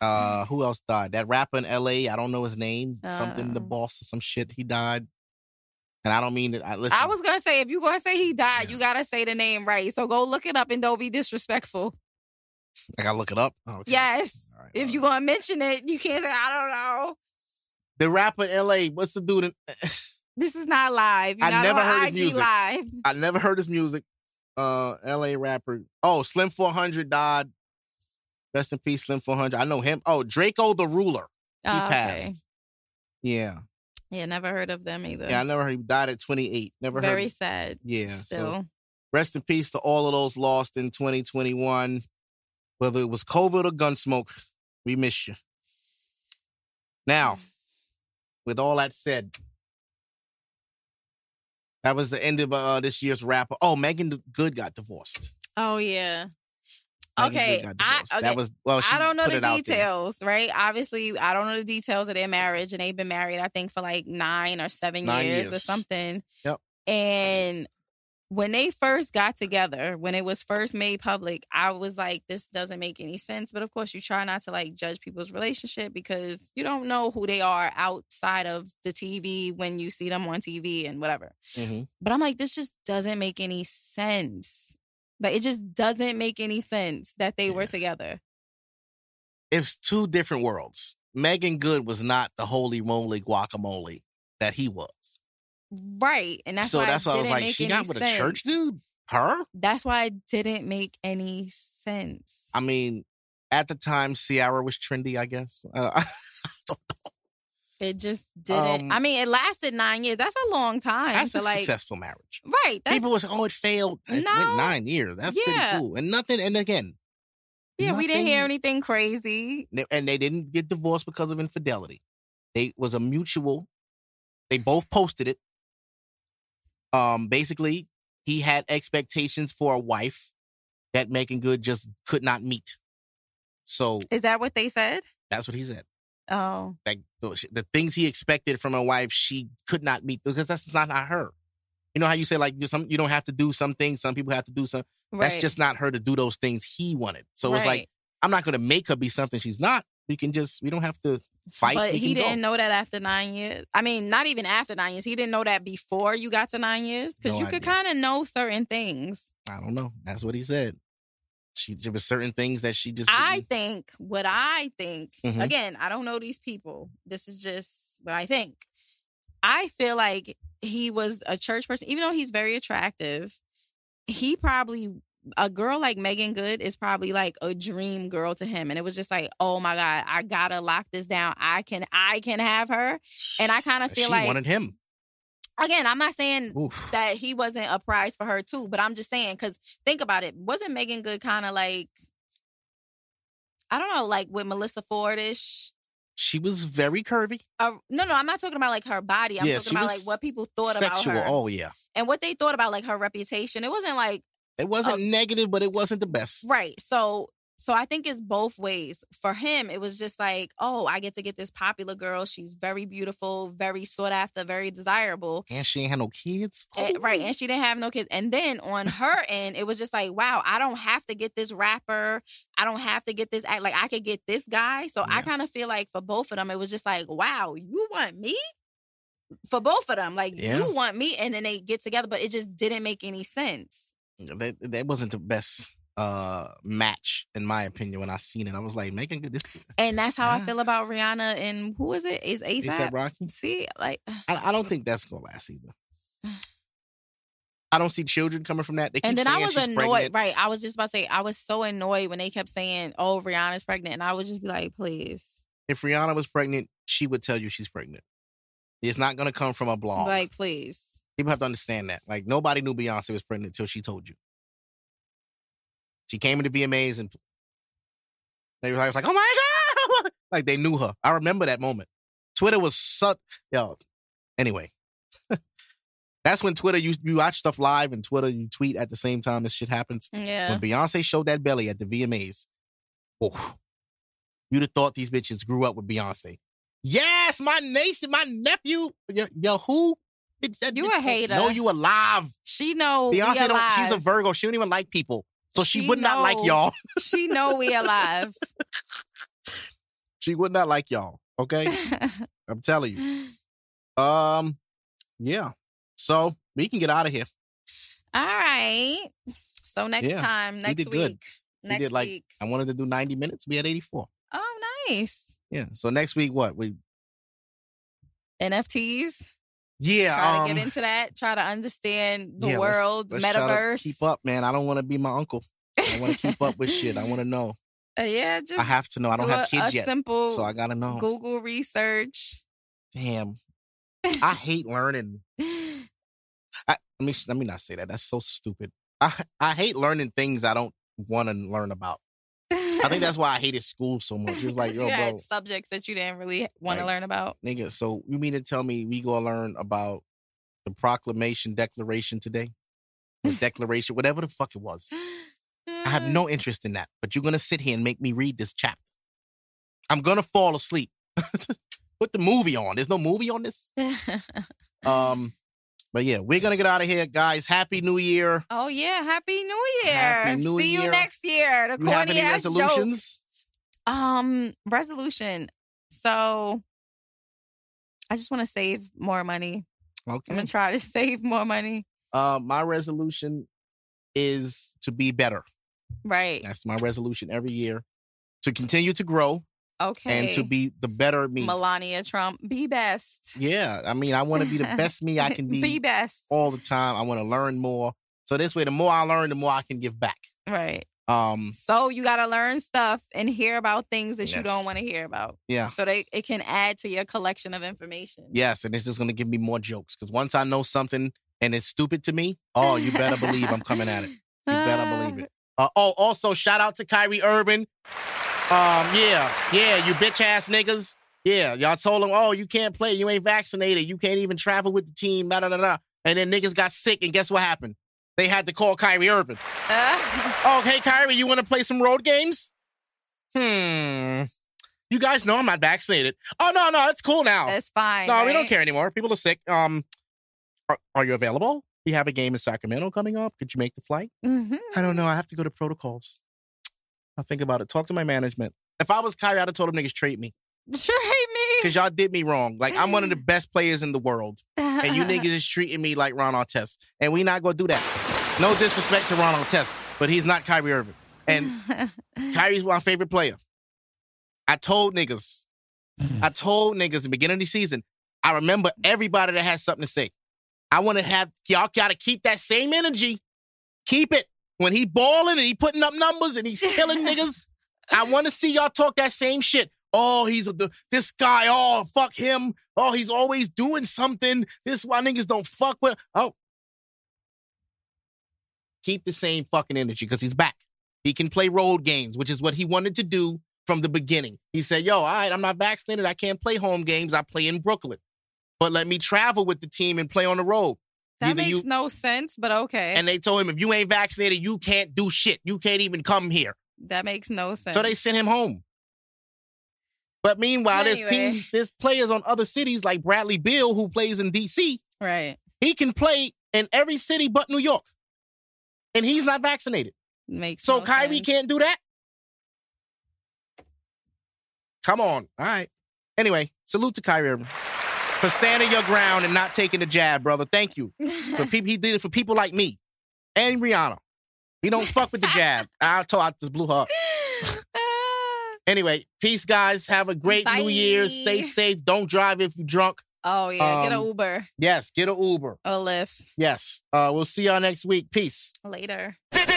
Uh, who else died? That rapper in L.A. I don't know his name. Something the Uh. boss or some shit. He died. And I don't mean that. I listen. I was gonna say if you're gonna say he died, Yeah. you gotta say the name right. So go look it up and don't be disrespectful. I gotta look it up. Oh, okay. Yes. Right, If you're gonna mention it, you can't say I don't know. The rapper LA, what's the dude? In, [laughs] This is not live. You're I not never heard his music. live. I never heard his music. Uh, LA rapper. Oh, Slim 400 died. Rest in peace, Slim 400. I know him. Oh, Drakeo the Ruler. He Oh, okay. passed. Yeah. Yeah, never heard of them either. Yeah, I never heard he died at 28. Never Very heard. Very sad. Yeah. Still. So Rest in peace to all of those lost in 2021. Whether it was COVID or Gunsmoke, we miss you. Now, with all that said, that was the end of uh, this year's rapper. Oh, Meagan Good got divorced. Oh yeah. Okay, I, okay. That was well. She I don't know the it out there. details, right? Obviously, I don't know the details of their marriage, and they've been married, I think, for like nine or seven Nine years, or something. Yep. And when they first got together, when it was first made public, I was like, this doesn't make any sense. But of course, you try not to like judge people's relationship because you don't know who they are outside of the TV when you see them on TV and whatever. Mhm. But I'm like, this just doesn't make any sense. But it just doesn't make any sense that they were together. It's two different worlds. Meagan Good was not the holy moly guacamole that he was. Right. And that's so why that's why I was like, she got with a church dude? Her? That's why it didn't make any sense. I mean, at the time, Ciara was trendy, I guess. [laughs] Uh, It just didn't. Um, I mean, it lasted nine years. That's a long time. that's so a like, successful marriage. right? People was, oh, it failed. It No. went nine years. That's Yeah. pretty cool. And nothing, and again, yeah. We didn't hear anything crazy. and they didn't get divorced because of infidelity. They was a mutual. They both posted it. Um, basically, he had expectations for a wife that Meagan Good just could not meet. So Is that what they said? that's what he said. Oh, Like the, the things he expected from a wife, she could not meet because that's not not her. You know how you say like you some you don't have to do some things. Some people have to do some. right. That's just not her to do those things he wanted. So it's like I'm not going to make her be something she's not. We can just we don't have to fight. But we he didn't know that after nine years. I mean, not even after nine years. He didn't know that before you got to nine years because No you could kind of know certain things. I don't know. That's what he said. She there was certain things that she just. I didn't- think what I think. Mhm. Again, I don't know these people. This is just what I think. I feel like he was a church person, even though he's very attractive. He probably a girl like Meagan Good is probably like a dream girl to him, and it was just like, oh my god, I gotta lock this down. I can, I can have her, and I kind of feel she like wanted him. again, I'm not saying Oof. that he wasn't a prize for her too. But I'm just saying, because think about it, wasn't Meagan Good kind of like, I don't know, like with Melissa Fordish? She was very curvy, Uh, no, no, I'm not talking about like her body. I'm Yeah, talking about like what people thought sexual. about her Oh yeah, and what they thought about like her reputation. It wasn't like it wasn't Oh. negative, but it wasn't the best. right. So, so I think it's both ways. For him, it was just like, oh, I get to get this popular girl. She's very beautiful, very sought after, very desirable. And she ain't had no kids. Eh, right. And she didn't have no kids. And then on her [laughs] end, it was just like, wow, I don't have to get this rapper. I don't have to get this act. Like I could get this guy. So I kind of feel like for both of them, it was just like, wow, you want me? For both of them, like Yeah. you want me, and then they get together, but it just didn't make any sense. That that wasn't the best uh match in my opinion. When I seen it, I was like, Meagan Good. This And that's how I feel about Rihanna and who is it? Is ASAP ASAP? Rocky. See, like [sighs] I, I don't think that's gonna last either. I don't see children coming from that. They keep and then I was annoyed. pregnant. Right. I was just about to say, I was so annoyed when they kept saying, oh, Rihanna's pregnant. And I would just be like, please. If Rihanna was pregnant, she would tell you she's pregnant. It's not gonna come from a blog. Like, please. People have to understand that. Like nobody knew Beyonce was pregnant until she told you. She came into VMAs and they were like, "Oh my god!" [laughs] Like they knew her. I remember that moment. Twitter was such yo. Anyway, [laughs] that's when Twitter you you watch stuff live and Twitter you tweet at the same time this shit happens. Yeah. When Beyonce showed that belly at the VMAs, oh, you'd have thought these bitches grew up with Beyonce. Yes, my nation, my nephew. Yo, yo who? Bitch, that You bitch a hater. Know you alive. She know we Beyonce don't. She's a. Virgo. She don't even like people, so she, She would not like y'all. she know we alive. [laughs] She would not like y'all. Okay, [laughs] I'm telling you. [laughs] Um, yeah. So we can get out of here. All right. So next Yeah, time, next did week. good. We Next did like week. I wanted to do 90 minutes. We had 84. Oh, nice. Yeah. So next week, what we? NFTs. Yeah. Try um, to get into that. Try to understand the yeah, let's- world, let's to metaverse. Keep up, man. I don't want to be my uncle. I want to keep up with shit. I want to know. Uh, yeah, just I have to know. I don't do have a, kids a yet, simple so I gotta know. Google research. Damn. [laughs] I hate learning. I, let me let me not say that. That's so stupid. I I hate learning things I don't want to learn about. I think that's [laughs] why I hated school so much. It was like, yo, you bro, had subjects that you didn't really want to Like- learn about. nigga. So you mean to tell me we gonna learn about the Proclamation Declaration today? The [laughs] Declaration, whatever the fuck it was. I have [sighs] no interest in that. But you're gonna sit here and make me read this chapter. I'm gonna fall asleep. [laughs] Put the movie on. There's no movie on this. Um, but yeah, we're gonna get out of here, guys. Happy New Year. oh yeah, happy New Year! Happy New See Year. you next year. The You corny any ass resolutions? Um, resolution. So, I just want to save more money. Okay, I'm gonna try to [laughs] save more money. Uh, my resolution is to be better. Right. That's my resolution every year. To continue to grow Okay. and to be the better me. Melania Trump, be best. Yeah, I mean, I want to be the [laughs] best me I can be be best. all the time. I want to learn more. So this way, the more I learn, the more I can give back. Right. Um, So you got to learn stuff and hear about things that you don't want to hear about. yeah, So they it can add to your collection of information. yes, and it's just gonna give me more jokes because once I know something and it's stupid to me, oh, you better believe I'm coming at it. You better believe [laughs] it. Uh, oh, also shout out to Kyrie Irving. Um, yeah, yeah, you bitch ass niggas. Yeah, y'all told him, oh, you can't play, you ain't vaccinated, you can't even travel with the team, da da da da. And then niggas got sick, and guess what happened? They had to call Kyrie Irving. Oh, hey, Kyrie, you want to play some road games? Hmm. You guys know I'm not vaccinated. Oh no, no, it's cool now. That's fine. no, we don't care anymore. People are sick. Um, are, are you available? We have a game in Sacramento coming up. Could you make the flight? Mhm. I don't know. I have to go to protocols. I'll think about it. Talk to my management. If I was Kyrie, I'd have told them niggas trade me Trade me. because y'all did me wrong. Like I'm one of the best players in the world, and you [laughs] niggas is treating me like Ron Artest, and we not gonna do that. No disrespect to Ron Artest, but he's not Kyrie Irving, and [laughs] Kyrie's my favorite player. I told niggas, I told niggas in the beginning of the season, I remember everybody that has something to say. I want to have y'all gotta keep that same energy. Keep it. When he balling and he putting up numbers and he's killing [laughs] niggas, I want to see y'all talk that same shit. Oh, he's a, the, this guy. Oh, fuck him. Oh, he's always doing something. This why niggas don't fuck with. Oh, keep the same fucking energy because he's back. He can play road games, which is what he wanted to do from the beginning. He said, "Yo, all right, I'm not vaccinated. I can't play home games. I play in Brooklyn, but let me travel with the team and play on the road." That Either makes you- no sense, but okay. And they told him, "If you ain't vaccinated, you can't do shit. You can't even come here." that makes no sense. So they sent him home. But meanwhile, there's Anyway. teams, there's players on other cities like Bradley Beal who plays in DC. right. He can play in every city but New York, and he's not vaccinated. Makes So no Kyrie sense. can't do that. Come on, all right. Anyway, salute to Kyrie Irving for standing your ground and not taking the jab, brother. Thank you for [laughs] people. He did it for people like me and Rihanna. He don't fuck with the jab. [laughs] I told I just blew her. up. [laughs] Anyway, peace, guys. Have a great New Year. Stay safe. Don't drive if you're drunk. oh yeah, get an Um, Uber Yes, get an Uber. or Lyft Yes. Uh, we'll see y'all next week. Peace. later. This